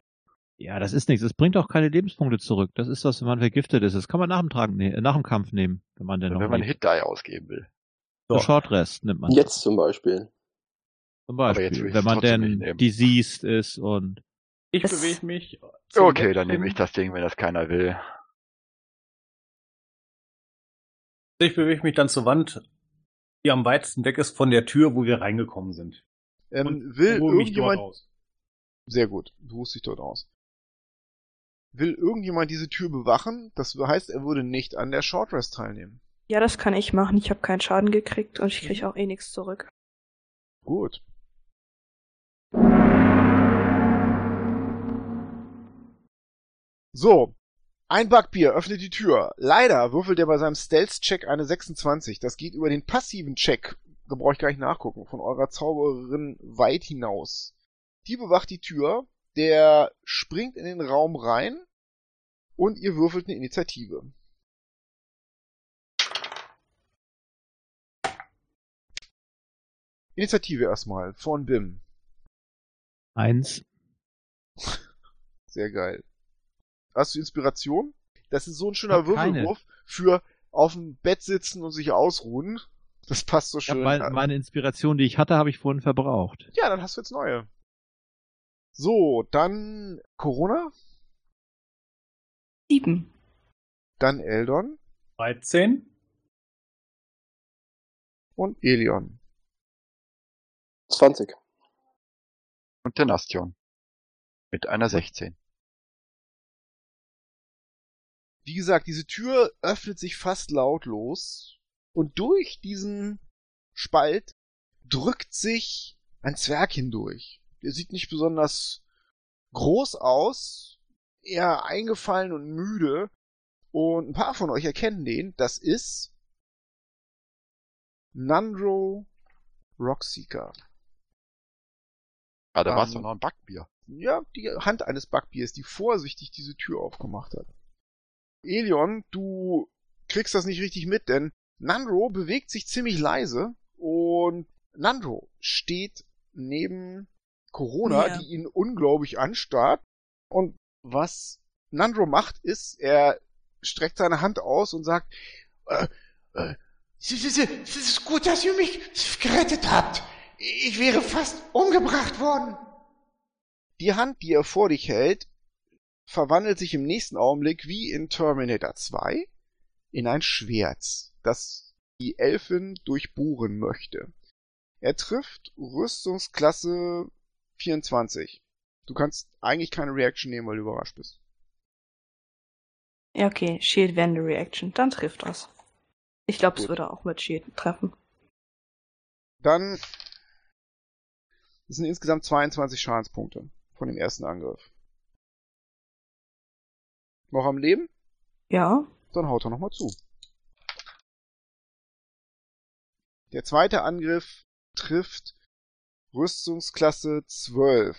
Ja, das ist nichts. Es bringt auch keine Lebenspunkte zurück. Das ist das, wenn man vergiftet ist. Das kann man nach dem, Tragen, ne nach dem Kampf nehmen, wenn man denn noch wenn man lebt. Hit-Die ausgeben will. So. Short Rest nimmt man. Jetzt zum Beispiel. Zum Beispiel, wenn man denn diseased ist und Ich bewege mich. Okay, dann nehme ich das Ding, wenn das keiner will. Ich bewege mich dann zur Wand, die am weitesten weg ist von der Tür, wo wir reingekommen sind. Ähm, Und will ruhe mich dort irgendjemand, aus. sehr gut, du ruhst dich dort aus. Will irgendjemand diese Tür bewachen? Das heißt, er würde nicht an der Short Rest teilnehmen. Ja, das kann ich machen. Ich habe keinen Schaden gekriegt und ich kriege auch eh nichts zurück. Gut. So. Ein Bugbier öffnet die Tür. Leider würfelt er bei seinem Stealth-Check eine 26. Das geht über den passiven Check, da brauche ich gar nicht nachgucken, von eurer Zauberin weit hinaus. Die bewacht die Tür, der springt in den Raum rein und ihr würfelt eine Initiative. Initiative erstmal von Bim. eins. Sehr geil. Hast du Inspiration? Das ist so ein schöner. Würfelwurf für auf dem Bett sitzen und sich ausruhen. Das passt so schön. mein, meine Inspiration, die ich hatte, habe ich vorhin verbraucht. ja, dann hast du jetzt neue. So, dann Corona, Sieben. dann Eldon 13. und Elion. 20. Und der Nastion. Mit einer 16. Wie gesagt, diese Tür öffnet sich fast lautlos und durch diesen Spalt drückt sich ein Zwerg hindurch. Der sieht nicht besonders groß aus, eher eingefallen und müde und ein paar von euch erkennen den. Das ist Nandro Rockseeker. Ah, da war es Ähm, doch noch ein Backbier. ja, die Hand eines Backbiers, die vorsichtig diese Tür aufgemacht hat. Elion, du kriegst das nicht richtig mit, denn Nandro bewegt sich ziemlich leise und Nandro steht neben Corona, Ja. die ihn unglaublich anstarrt. Und was Nandro macht, ist, er streckt seine Hand aus und sagt, äh, äh, es ist, es ist gut, dass ihr mich gerettet habt. Ich wäre fast umgebracht worden. Die Hand, die er vor dich hält, verwandelt sich im nächsten Augenblick wie in Terminator 2 in ein Schwert, das die Elfin durchbohren möchte. Er trifft Rüstungsklasse 24. Du kannst eigentlich keine Reaction nehmen, weil du überrascht bist. Ja, okay. Shield Wende Reaction. Dann trifft das. Ich glaube, es würde auch mit Shield treffen. Dann das sind insgesamt 22 Schadenspunkte von dem ersten Angriff. Noch am Leben? Ja. Dann haut er nochmal zu. Der zweite Angriff trifft Rüstungsklasse 12.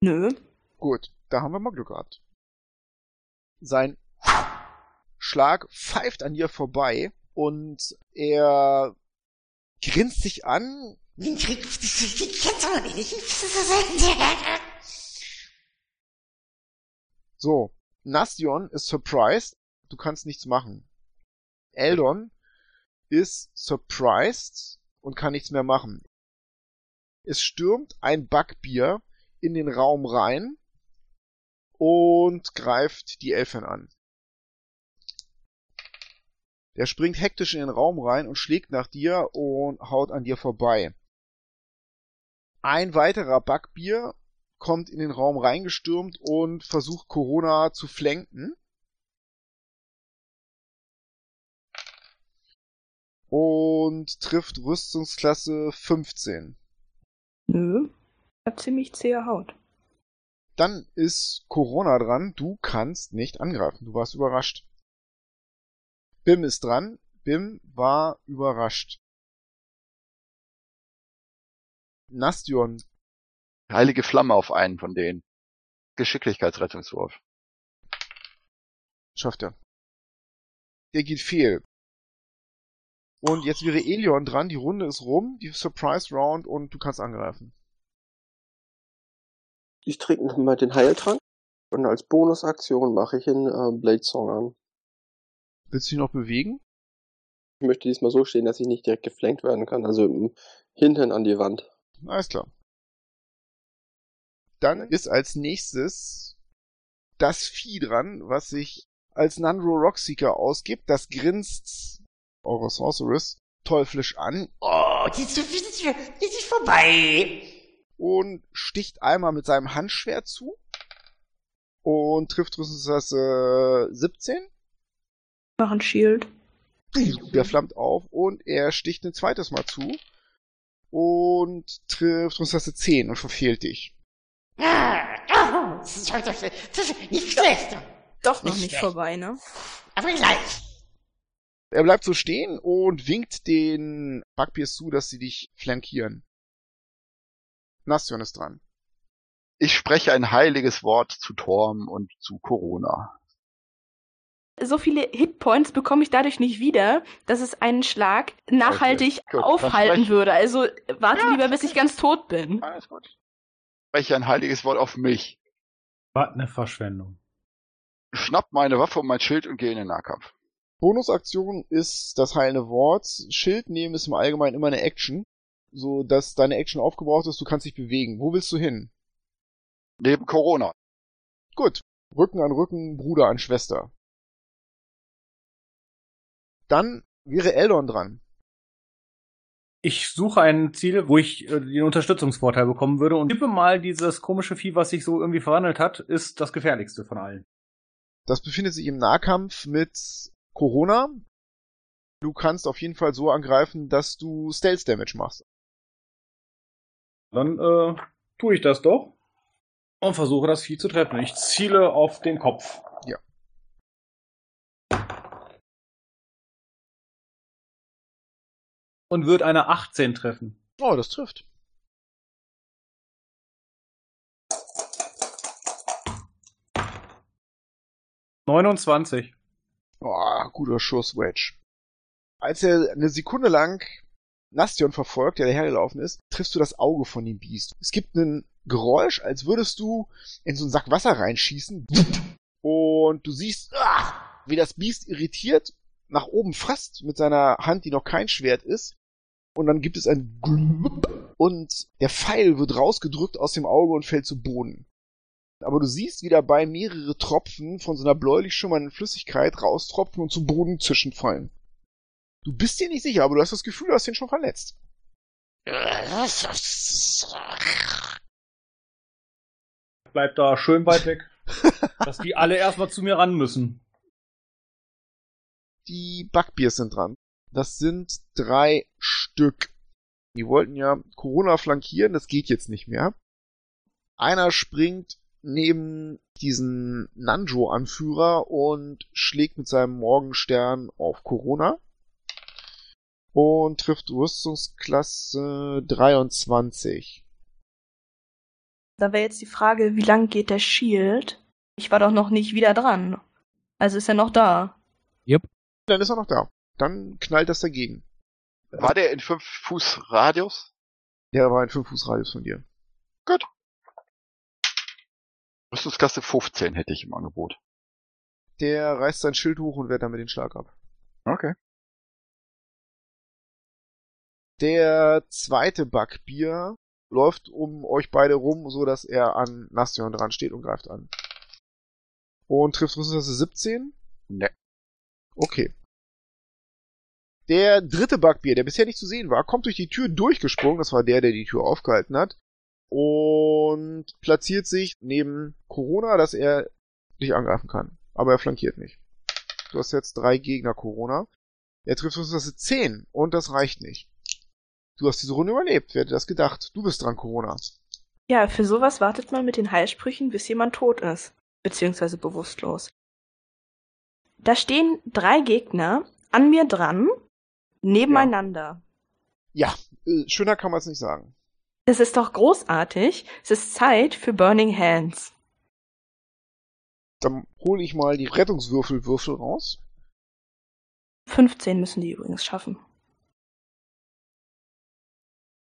Nö. Gut, da haben wir mal Glück gehabt. Sein Schlag pfeift an dir vorbei und er grinst dich an. So, Nastion ist surprised. Du kannst nichts machen. Eldon ist surprised und kann nichts mehr machen. Es stürmt ein Backbier in den Raum rein und greift die Elfin an. Der springt hektisch in den Raum rein und schlägt nach dir und haut an dir vorbei. Ein weiterer Backbier kommt in den Raum reingestürmt und versucht Corona zu flanken. Und trifft Rüstungsklasse 15. Nö. Hat ziemlich zähe Haut. Dann ist Corona dran. Du kannst nicht angreifen. Du warst überrascht. Bim ist dran. Bim war überrascht. Nastion. Heilige Flamme auf einen von denen. Geschicklichkeitsrettungswurf. Schafft er. Der geht fehl. Und jetzt wäre Elion dran, die Runde ist rum, die Surprise Round und du kannst angreifen. Ich trinke nochmal den Heiltrank und als Bonusaktion mache ich einen äh, Blade Song an. Willst du dich noch bewegen? Ich möchte diesmal so stehen, dass ich nicht direkt geflankt werden kann, also im Hintern an die Wand. Alles klar. Dann ist als nächstes das Vieh dran, was sich als Nandro Rockseeker ausgibt. Das grinst eure Sorceress teuflisch an Oh, die ist, die ist, vorbei. und sticht einmal mit seinem Handschwert zu und trifft Rüstungsklasse 17. Mach ein Shield. Der flammt auf und er sticht ein zweites Mal zu und trifft Rüstungsklasse 10 und verfehlt dich. Nicht schlecht. Doch noch Nicht nicht schlecht. vorbei, ne? Aber gleich. Er bleibt so stehen und winkt den Bugbears zu, dass sie dich flankieren. Nastion ist dran. Ich spreche ein heiliges Wort zu Torm und zu Corona. So viele Hitpoints bekomme ich dadurch nicht wieder, dass es einen Schlag nachhaltig gut, aufhalten würde. Also warte Ja, lieber, bis ich ganz tot bin. Alles gut. Spreche ein heiliges Wort auf mich. Was eine Verschwendung. Schnapp meine Waffe und mein Schild und gehe in den Nahkampf. Bonusaktion ist das heilende Wort. Schild nehmen ist im Allgemeinen immer eine Action, so dass deine Action aufgebraucht ist. Du kannst dich bewegen. Wo willst du hin? Neben Corona. Gut. Rücken an Rücken, Bruder an Schwester. Dann wäre Eldon dran. Ich suche ein Ziel, wo ich äh, den Unterstützungsvorteil bekommen würde und tippe mal, dieses komische Vieh, was sich so irgendwie verwandelt hat, ist das gefährlichste von allen. Das befindet sich im Nahkampf mit Corona. Du kannst auf jeden Fall so angreifen, dass du Stealth Damage machst. Dann äh, tue ich das doch und versuche das Vieh zu treffen. Ich ziele auf den Kopf. Und wird eine 18 treffen. Oh, das trifft. Neunundzwanzig. Oh, guter Schuss, Wedge. Als er eine Sekunde lang Nastion verfolgt, der dahergelaufen ist, triffst du das Auge von dem Biest. Es gibt ein Geräusch, als würdest du in so einen Sack Wasser reinschießen. Und du siehst, ah, wie das Biest irritiert nach oben fasst mit seiner Hand, die noch kein Schwert ist. Und dann gibt es ein Glüpp und der Pfeil wird rausgedrückt aus dem Auge und fällt zu Boden. Aber du siehst, wie dabei mehrere Tropfen von so einer bläulich schimmernden Flüssigkeit raustropfen und zu Boden zwischenfallen. Du bist dir nicht sicher, aber du hast das Gefühl, du hast ihn schon verletzt. Bleibt da schön weit weg. dass die alle erstmal zu mir ran müssen. Die Bugbears sind dran. Das sind drei Stück. Die wollten ja Corona flankieren, das geht jetzt nicht mehr. Einer springt neben diesen Nanjo-Anführer und schlägt mit seinem Morgenstern auf Corona. Und trifft Rüstungsklasse 23. Da wäre jetzt die Frage, wie lang geht der Shield? Ich war doch noch nicht wieder dran. Also ist er noch da. Dann ist er noch da. Dann knallt das dagegen. War der in 5 Fuß Radius? Der war ein 5 Fuß Radius von dir. Rüstungsklasse 15 hätte ich im Angebot. Der reißt sein Schild hoch und wehrt damit den Schlag ab. Okay. Der zweite Backbier läuft um euch beide rum, so dass er an Nastion dran steht und greift an. Und trifft Rüstungsklasse 17? Ne. Okay. Der dritte Backbier, der bisher nicht zu sehen war, kommt durch die Tür durchgesprungen, das war der, der die Tür aufgehalten hat, und platziert sich neben Corona, dass er dich angreifen kann. Aber er flankiert nicht. Du hast jetzt drei Gegner Corona. Er trifft Rüstungsklasse 10 und das reicht nicht. Du hast diese Runde überlebt, wer hätte das gedacht? Du bist dran, Corona. Ja, für sowas wartet man mit den Heilsprüchen, bis jemand tot ist. Beziehungsweise bewusstlos. Da stehen drei Gegner an mir dran, nebeneinander. Ja, äh, schöner kann man es nicht sagen. Das ist doch großartig. Es ist Zeit für Burning Hands. Dann hole ich mal die Rettungswürfelwürfel raus. 15 müssen die übrigens schaffen.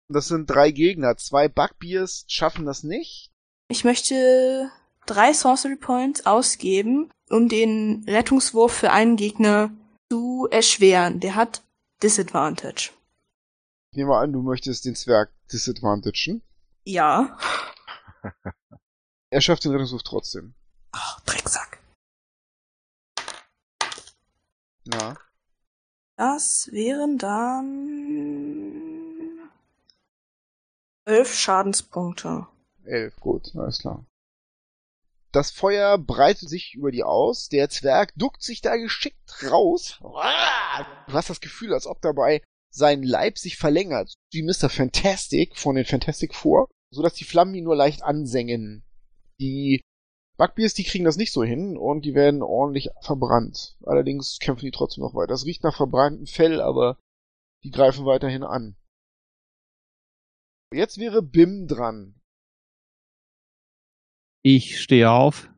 Das sind drei Gegner. Zwei Bugbears schaffen das nicht. Ich möchte drei Sorcery Points ausgeben, um den Rettungswurf für einen Gegner zu erschweren. Der hat Disadvantage. Ich nehme an, du möchtest den Zwerg disadvantagen. Ja. Er schafft den Rettungswurf trotzdem. Ach, Drecksack. Ja. Das wären dann elf Schadenspunkte. Elf, gut, alles klar. Das Feuer breitet sich über die aus. Der Zwerg duckt sich da geschickt raus. Du hast das Gefühl, als ob dabei sein Leib sich verlängert, wie Mr. Fantastic von den Fantastic Four, so dass die Flammen ihn nur leicht ansengen. Die Bugbears, die kriegen das nicht so hin und die werden ordentlich verbrannt. Allerdings kämpfen die trotzdem noch weiter. Das riecht nach verbranntem Fell, aber die greifen weiterhin an. Jetzt wäre Bim dran. Ich stehe auf,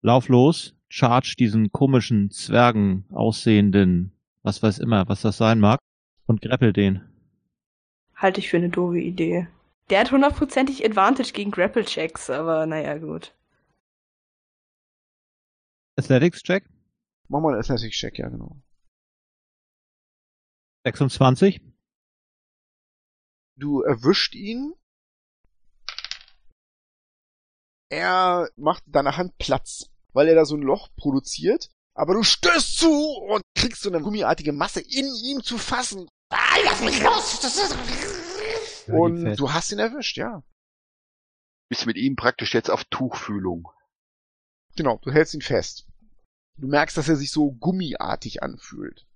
lauf los, charge diesen komischen Zwergen aussehenden, was weiß immer, was das sein mag, und greppel den. Halte ich für eine doofe Idee. Der hat hundertprozentig Advantage gegen Grapple-Checks, aber naja, gut. Athletics Check, Mach mal einen Athletic-Check, ja genau. 26. Du erwischt ihn. Er macht deiner Hand Platz, weil er da so ein Loch produziert. Aber du stößt zu und kriegst so eine gummiartige Masse in ihm zu fassen. Ah, lass mich los! Das ist... Und du hast ihn erwischt, ja. Bist mit ihm praktisch jetzt auf Tuchfühlung. Genau, du hältst ihn fest. Du merkst, dass er sich so gummiartig anfühlt.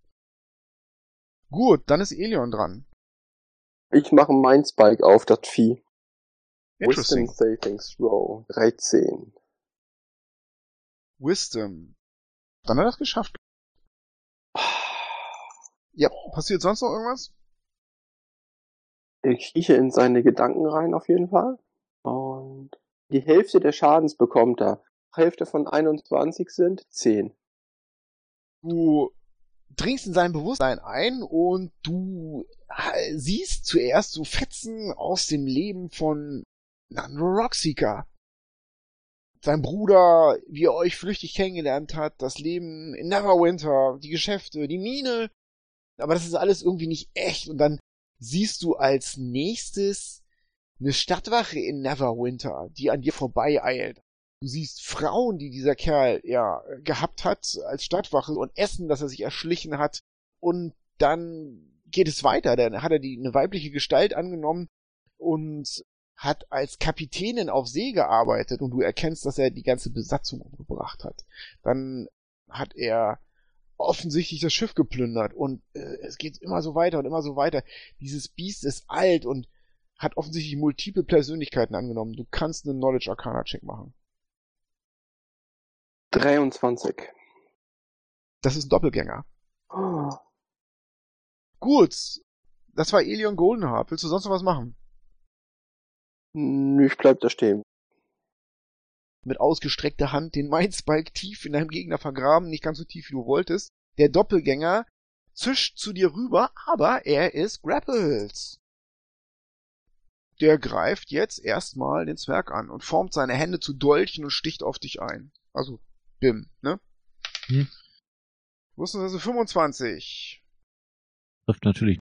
Gut, dann ist Elion dran. Ich mache mein Spike auf das Vieh. Wisdom. Saving Throw. 13. Wisdom. Dann hat er das geschafft. Ja, passiert sonst noch irgendwas? Ich rieche in seine Gedanken rein auf jeden Fall. Und die Hälfte der Schadens bekommt er. Hälfte von 21 sind 10. Du dringst in sein Bewusstsein ein und du äh, siehst zuerst so Fetzen aus dem Leben von Nando Rockseeker. Sein Bruder, wie er euch flüchtig kennengelernt hat, das Leben in Neverwinter, die Geschäfte, die Mine. Aber das ist alles irgendwie nicht echt. Und dann siehst du als nächstes eine Stadtwache in Neverwinter, die an dir vorbeieilt. Du siehst Frauen, die dieser Kerl ja gehabt hat als Stadtwache und Essen, das er sich erschlichen hat. Und dann geht es weiter. Dann hat er die eine weibliche Gestalt angenommen und hat als Kapitänin auf See gearbeitet und du erkennst, dass er die ganze Besatzung umgebracht hat. Dann hat er offensichtlich das Schiff geplündert und äh, es geht immer so weiter und immer so weiter. Dieses Biest ist alt und hat offensichtlich multiple Persönlichkeiten angenommen. Du kannst einen Knowledge Arcana Check machen. 23. Das ist ein Doppelgänger. Oh. Gut. Das war Elion Goldenheart. Willst du sonst noch was machen? Nö, ich bleib da stehen. Mit ausgestreckter Hand den Mindspike tief in deinem Gegner vergraben, nicht ganz so tief wie du wolltest. Der Doppelgänger zischt zu dir rüber, aber er ist grappled. Der greift jetzt erstmal den Zwerg an und formt seine Hände zu Dolchen und sticht auf dich ein. Also, Bim, ne? Hm. Wussten Sie, 25. Trifft natürlich.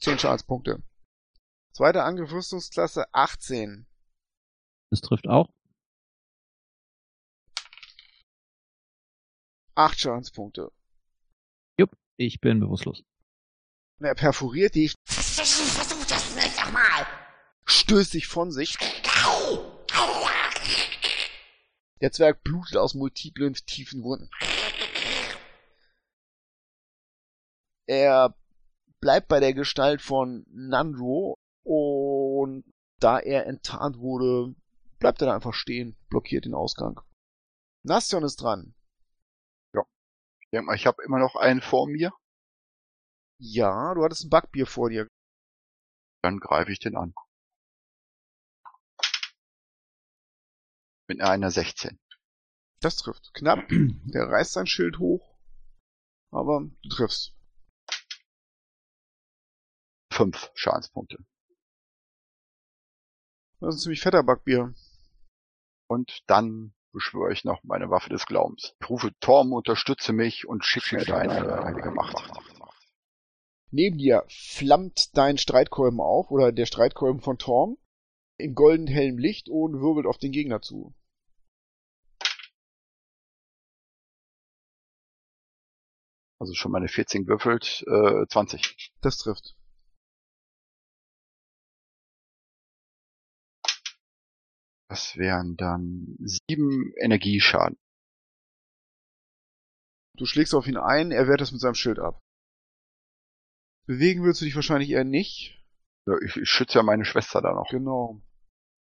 10 Schadenspunkte. Zweiter Angriff Rüstungsklasse 18. Das trifft auch. 8 Schadenspunkte. Jupp, ich bin bewusstlos. Er perforiert dich, Versuch das nicht nochmal! stößt dich von sich. Der Zwerg blutet aus multiplen tiefen Wunden. Er bleibt bei der Gestalt von Nandro und da er enttarnt wurde, bleibt er da einfach stehen, blockiert den Ausgang. Nastion ist dran. Ja. Ich denke mal, ich habe immer noch einen vor mir. Ja, du hattest ein Backbier vor dir. Dann greife ich den an. Mit einer 16. Das trifft. Knapp. Der reißt sein Schild hoch. Aber du triffst. Fünf Schadenspunkte. Das ist ein ziemlich fetter Backbier. Und dann beschwöre ich noch meine Waffe des Glaubens. Ich rufe Torm, unterstütze mich und schicke mir deine heilige Macht. Neben dir flammt dein Streitkolben auf, oder der Streitkolben von Torm, in golden hellem Licht und wirbelt auf den Gegner zu. Also schon meine 14 würfelt, äh, 20. Das trifft. Das wären dann sieben Energieschaden. Du schlägst auf ihn ein, er wehrt es mit seinem Schild ab. Bewegen willst du dich wahrscheinlich eher nicht. Ja, ich, ich schütze ja meine Schwester da noch. Genau.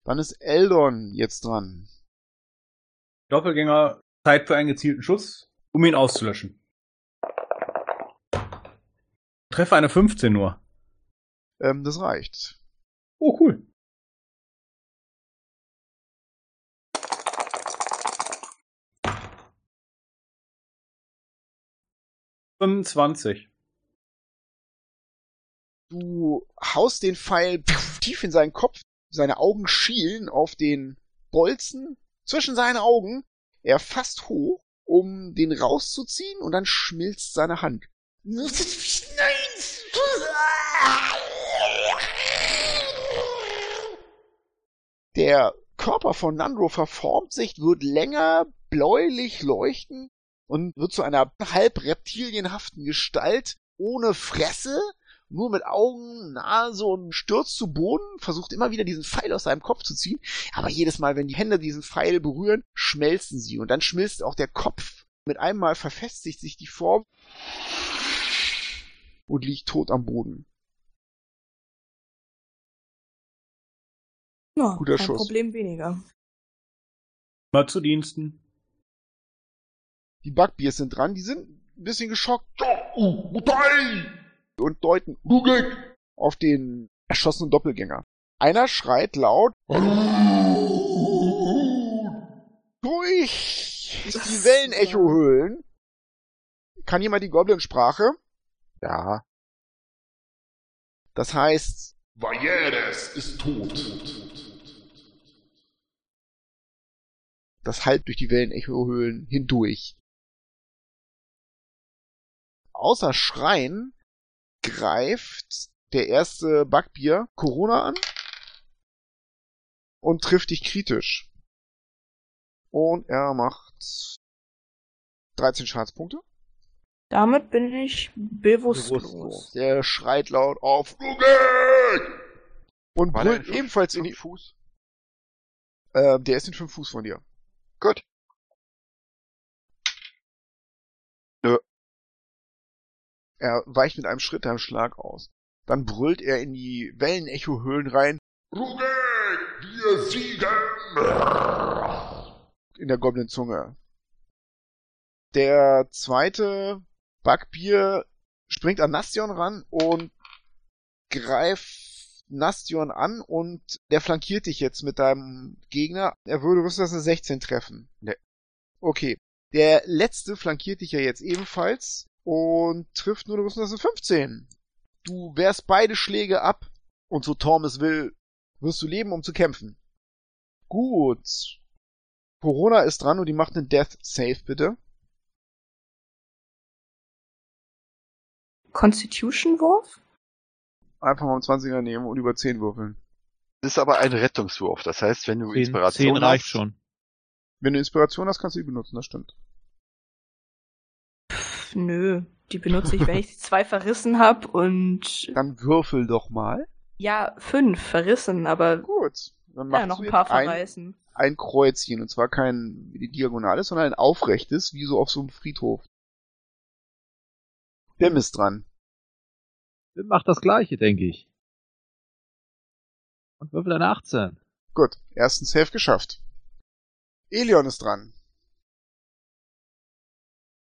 Dann ist Eldon jetzt dran. Doppelgänger, Zeit für einen gezielten Schuss, um ihn auszulöschen. Treffe eine 15 nur. Ähm, das reicht. Oh, cool. Fünfundzwanzig. Du haust den Pfeil tief in seinen Kopf, seine Augen schielen auf den Bolzen zwischen seinen Augen. Er fasst hoch, um den rauszuziehen und dann schmilzt seine Hand. Der Körper von Nandro verformt sich, wird länger, bläulich leuchten und wird zu einer halb reptilienhaften Gestalt ohne Fresse, nur mit Augen, Nase und stürzt zu Boden, versucht immer wieder diesen Pfeil aus seinem Kopf zu ziehen, aber jedes Mal, wenn die Hände diesen Pfeil berühren, schmelzen sie und dann schmilzt auch der Kopf. Mit einem Mal verfestigt sich die Form und liegt tot am Boden. Ja, Guter kein Schuss. Problem weniger. Mal zu Diensten. Die Bugbears sind dran, die sind ein bisschen geschockt und deuten auf den erschossenen Doppelgänger. Einer schreit laut durch die Wellenecho-Höhlen. Kann jemand die Goblin-Sprache? Ja, Das heißt, Vajeres ist tot. das hallt durch die Wellenecho-Höhlen hindurch. Außer Schreien greift der erste Backbier Corona an und trifft dich kritisch. Und er macht 13 Schadenspunkte. Damit bin ich bewusstlos. Bewusstlos. Der schreit laut auf Rugek! und war brüllt ebenfalls in die Fuß? Äh, der ist in fünf Fuß von dir. Gut. Nö. Er weicht mit einem Schritt einem Schlag aus. Dann brüllt er in die Wellenecho-Höhlen rein, Rugek! Wir siegen! in der Goblin-Zunge. Der zweite Backbier springt an Nastion ran und greift Nastion an und der flankiert dich jetzt mit deinem Gegner. Er würde das eine 16 treffen. Nee. Okay. Der letzte flankiert dich ja jetzt ebenfalls und trifft nur, du wirst das eine 15. Du wehrst beide Schläge ab und so Torm es will, wirst du leben, um zu kämpfen. Gut. Corona ist dran und die macht einen Death Save, bitte. Constitution-Wurf? Einfach mal einen 20er nehmen und über 10 würfeln. Das ist aber ein Rettungswurf. Das heißt, wenn du Zehn, Inspiration zehn reicht hast, schon. Wenn du Inspiration hast, kannst du die benutzen, das stimmt. Nö, die benutze ich, wenn ich die zwei verrissen hab und Dann würfel doch mal. ja, fünf verrissen, aber Gut. Dann machst ja, noch du ein paar jetzt ein, verreißen. ein Kreuzchen. Und zwar kein diagonales, sondern ein aufrechtes, wie so auf so einem Friedhof. Der ist dran. Macht das gleiche, denke ich. Und würfel eine 18. Gut. Ersten Save geschafft. Elion ist dran.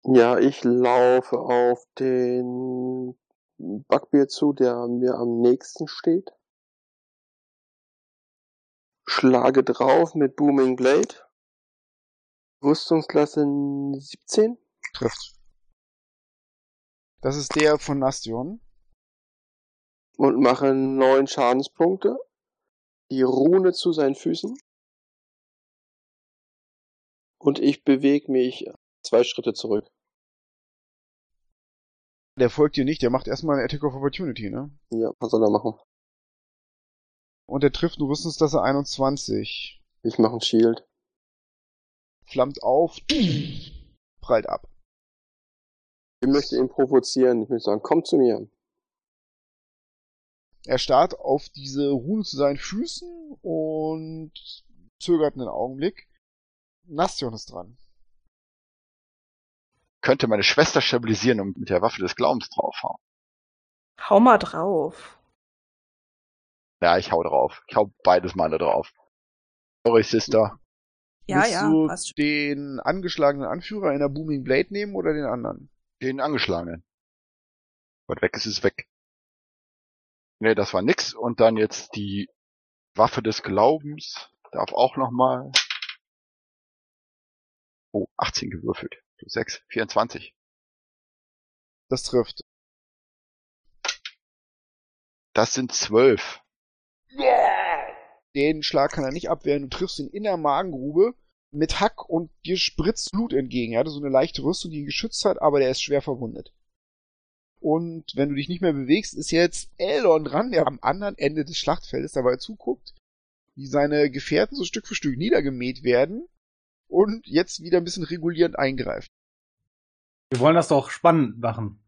Ja, ich laufe auf den Backbier zu, der mir am nächsten steht. Schlage drauf mit Booming Blade. Rüstungsklasse 17. Trifft. Das ist der von Nastion. Und mache neun Schadenspunkte. Die Rune zu seinen Füßen. Und ich bewege mich zwei Schritte zurück. Der folgt dir nicht, der macht erstmal eine Attack of Opportunity, ne? Ja, was soll er machen? Und der trifft eine Rüstungsklasse 21. Ich mache ein Shield. Flammt auf, prallt ab. Ich möchte ihn provozieren. Ich möchte sagen, komm zu mir. Er starrt auf diese Rune zu seinen Füßen und zögert einen Augenblick. Nastion ist dran. Könnte meine Schwester stabilisieren und mit der Waffe des Glaubens draufhauen. Hau mal drauf. Ja, ich hau drauf. Ich hau beides mal da drauf. Sorry, Sister. Ja, Willst ja, du passt den angeschlagenen Anführer in der Booming Blade nehmen oder den anderen? Den angeschlagenen. Was weg ist, ist weg. Nee, das war nix. Und dann jetzt die Waffe des Glaubens. Darf auch nochmal. Oh, 18 gewürfelt. Plus 6, 24. Das trifft. Das sind 12. Den Schlag kann er nicht abwehren. Du triffst ihn in der Magengrube mit Hack und dir spritzt Blut entgegen. Er hatte so eine leichte Rüstung, die ihn geschützt hat, aber der ist schwer verwundet. Und wenn du dich nicht mehr bewegst, ist jetzt Elon dran, der am anderen Ende des Schlachtfeldes dabei zuguckt, wie seine Gefährten so Stück für Stück niedergemäht werden und jetzt wieder ein bisschen regulierend eingreift. Wir wollen das doch spannend machen.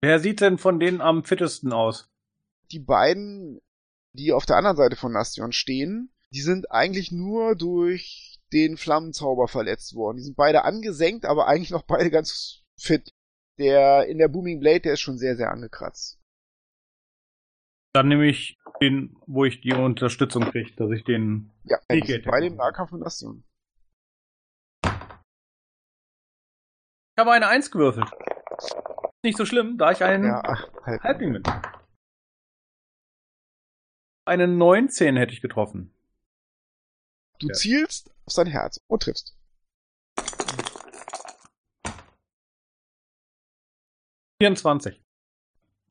Wer sieht denn von denen am fittesten aus? Die beiden, die auf der anderen Seite von Nastion stehen, die sind eigentlich nur durch den Flammenzauber verletzt worden. Die sind beide angesenkt, aber eigentlich noch beide ganz fit. Der in der Booming Blade, der ist schon sehr, sehr angekratzt. Dann nehme ich den, wo ich die Unterstützung kriege, dass ich den. Ja, im ja. Nahkampf mit Nastion. Ich habe eine Eins gewürfelt. Nicht so schlimm, da ich ein Ja, ach, halt. Halbling bin. Eine 19 hätte ich getroffen. Du Ja. zielst auf sein Herz und triffst. vierundzwanzig.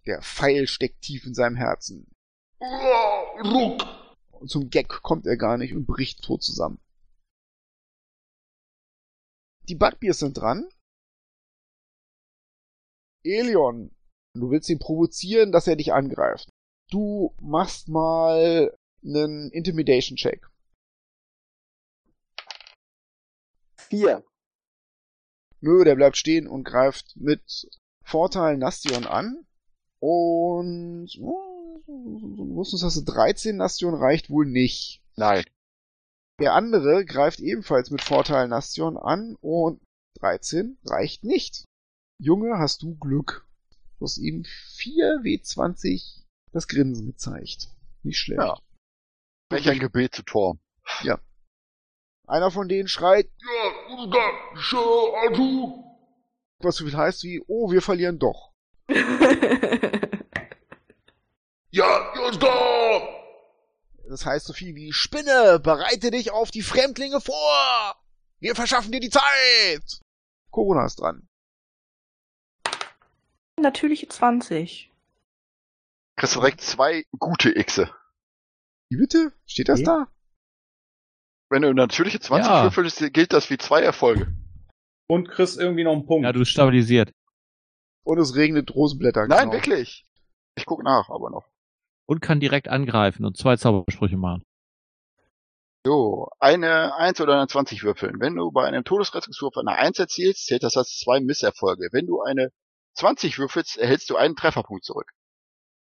Der Pfeil steckt tief in seinem Herzen. Ruck! Und zum Gag kommt er gar nicht und bricht tot zusammen. Die Bugbears sind dran. Elion, du willst ihn provozieren, dass er dich angreift. Du machst mal einen Intimidation-Check. Vier. Nö, der bleibt stehen und greift mit Vorteil Nastion an. Und Rüstungstasse 13 Nastion reicht wohl nicht. Nein. Der andere greift ebenfalls mit Vorteil Nastion an und 13 reicht nicht. Junge, hast du Glück. Du hast ihm 4 W20 das Grinsen gezeigt. Nicht schlecht. Ja. Welch ein Gebet zu Tor. Einer von denen schreit, Ja, was so viel heißt wie, oh, wir verlieren doch. Ja! Das heißt so viel wie, Spinne, bereite dich auf die Fremdlinge vor! Wir verschaffen dir die Zeit! Corona ist dran. Natürliche 20. Kriegst du direkt zwei gute Xe. Wie bitte? Steht das Okay. da? Wenn du natürliche 20 Ja. würfelst, gilt das wie zwei Erfolge. Und kriegst irgendwie noch einen Punkt. Ja, du bist stabilisiert. Und es regnet Rosenblätter. Nein, genau. wirklich. Ich guck nach, aber noch. Und kann direkt angreifen und zwei Zaubersprüche machen. So, eine 1 oder eine 20 würfeln. Wenn du bei einem Todesrettungswurf eine 1 erzielst, zählt das als zwei Misserfolge. Wenn du eine 20 würfelst, erhältst du einen Trefferpunkt zurück.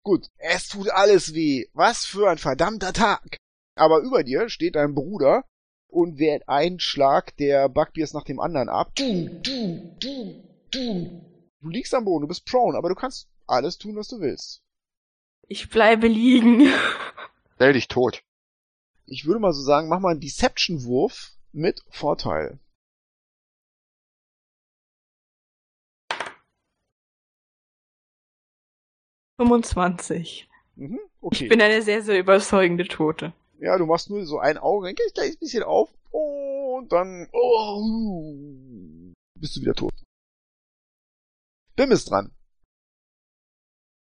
Gut, es tut alles weh. Was für ein verdammter Tag. Aber über dir steht dein Bruder und wehrt einen Schlag der Bugbears nach dem anderen ab. Du, du, du, du. Du liegst am Boden, du bist prone, aber du kannst alles tun, was du willst. Ich bleibe liegen. Stell dich tot. Ich würde mal so sagen, mach mal einen Deception-Wurf mit Vorteil. Fünfundzwanzig. Mhm, okay. Ich bin eine sehr, sehr überzeugende Tote. Ja, du machst nur so ein Auge, ein kleines bisschen auf und dann oh, bist du wieder tot. Bim ist dran.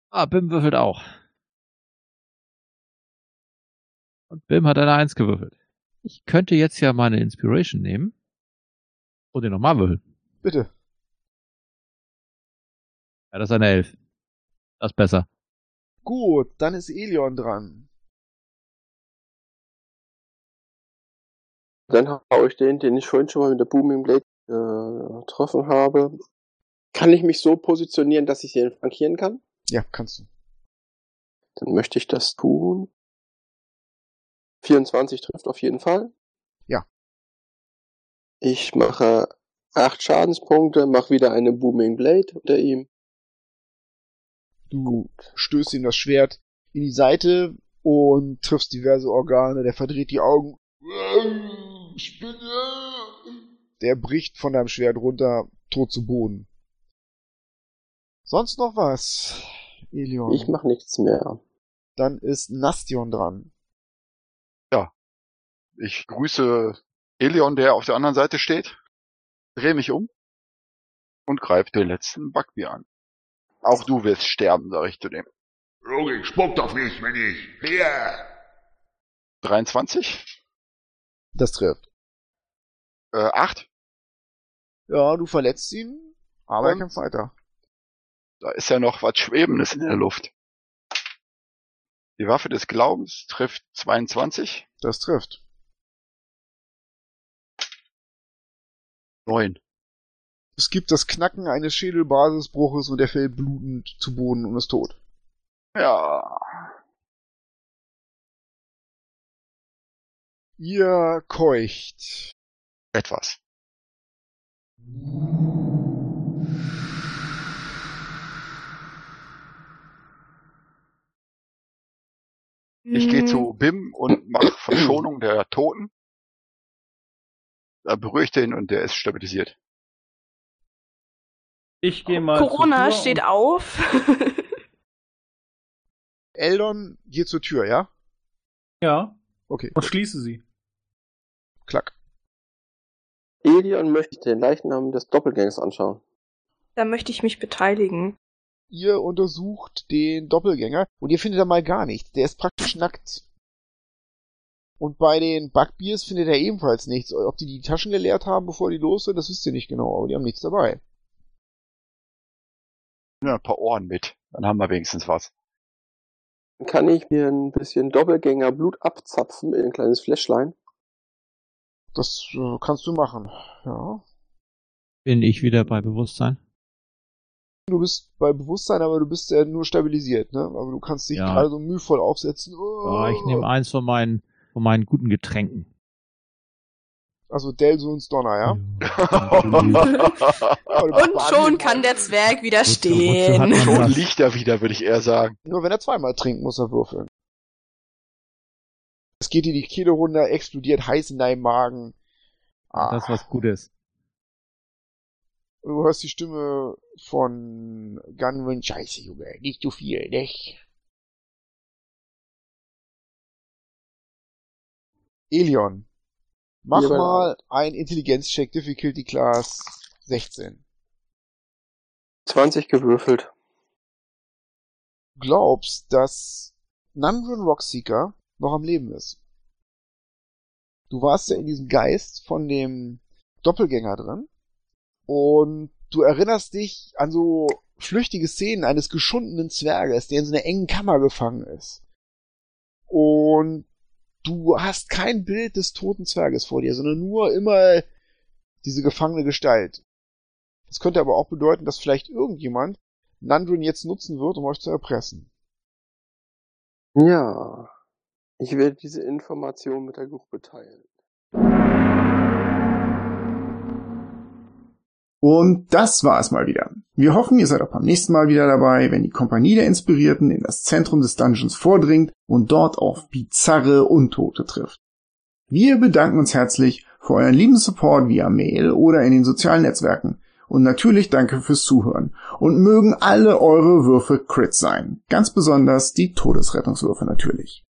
Ah, Bim würfelt auch. Und Bim hat eine Eins gewürfelt. Ich könnte jetzt ja meine Inspiration nehmen und den nochmal würfeln. Bitte. Ja, das ist eine Elf. Das ist besser. Gut, dann ist Elion dran. Dann hau ich den, den ich vorhin schon mal mit der Booming Blade äh, getroffen habe. Kann ich mich so positionieren, dass ich den flankieren kann? Ja, kannst du. Dann möchte ich das tun. 24 trifft auf jeden Fall. Ja. Ich mache 8 Schadenspunkte, mache wieder eine Booming Blade unter ihm. Du stößt ihm das Schwert in die Seite und triffst diverse Organe. Der verdreht die Augen. Spinne! Der bricht von deinem Schwert runter, tot zu Boden. Sonst noch was, Elion? Ich mache nichts mehr. Dann ist Nastion dran. Ich grüße Elion, der auf der anderen Seite steht, drehe mich um und greife den letzten Backbier an. Auch du wirst sterben, sage ich zu dem. Logik, spuckt auf mich, wenn ich. Hier! 23? Das trifft. Äh, 8? Ja, du verletzt ihn, aber er kämpft weiter. Da ist ja noch was Schwebendes in der Luft. Die Waffe des Glaubens trifft 22? Das trifft. 9. Es gibt das Knacken eines Schädelbasisbruches und er fällt blutend zu Boden und ist tot. Ja. Ihr keucht. Etwas. Ich gehe Hm. zu Bim und mache Verschonung der Toten. Da berühre ich den und der ist stabilisiert. Ich gehe mal. zur Corona Tür steht auf. Eldon geht zur Tür, ja? Ja, Okay, und schließe sie. klack. Elion möchte den Leichnam des Doppelgängers anschauen. da möchte ich mich beteiligen. Ihr untersucht den Doppelgänger und ihr findet da mal gar nichts. Der ist praktisch nackt. Und bei den Bugbears findet er ebenfalls nichts. Ob die die Taschen geleert haben, bevor die los sind, das wisst ihr nicht genau, aber die haben nichts dabei. Ja, ein paar Ohren mit. Dann haben wir wenigstens was. Dann kann ich mir ein bisschen Doppelgänger Blut abzapfen in ein kleines Fläschlein. Das äh, kannst du machen. Ja. Bin ich wieder bei Bewusstsein? Du bist bei Bewusstsein, aber du bist ja nur stabilisiert, ne? Aber du kannst dich Ja. gerade so mühevoll aufsetzen. Ja, ich nehme eins von meinen, von meinen guten Getränken. Also Delsuns Donner, ja? Und schon kann der Zwerg wieder Wozu- wozu stehen. hat man Schon liegt er wieder, würde ich eher sagen. Nur wenn er zweimal trinkt, muss er würfeln. Es geht dir die Kehle runter, explodiert heiß in deinem Magen. Ah, Das was Gutes. du hörst die Stimme von Gunwin. Scheiße, Junge, nicht zu viel, nicht? Elion, mach Ja, mal ein Intelligenzcheck, Difficulty Class 16. 20 gewürfelt. glaubst, dass Nandrin Rockseeker noch am Leben ist. Du warst ja in diesem Geist von dem Doppelgänger drin und du erinnerst dich an so flüchtige Szenen eines geschundenen Zwerges, der in so einer engen Kammer gefangen ist. Und du hast kein Bild des toten Zwerges vor dir, sondern nur immer diese gefangene Gestalt. Das könnte aber auch bedeuten, dass vielleicht irgendjemand Nandrin jetzt nutzen wird, um euch zu erpressen. Ja. Ich werde diese Information mit der Gruppe teilen. Und das war es mal wieder. Wir hoffen, ihr seid auch beim nächsten Mal wieder dabei, wenn die Kompanie der Inspirierten in das Zentrum des Dungeons vordringt und dort auf bizarre Untote trifft. Wir bedanken uns herzlich für euren lieben Support via Mail oder in den sozialen Netzwerken. Und natürlich danke fürs Zuhören. Und mögen alle eure Würfe Crit sein. Ganz besonders die Todesrettungswürfe natürlich.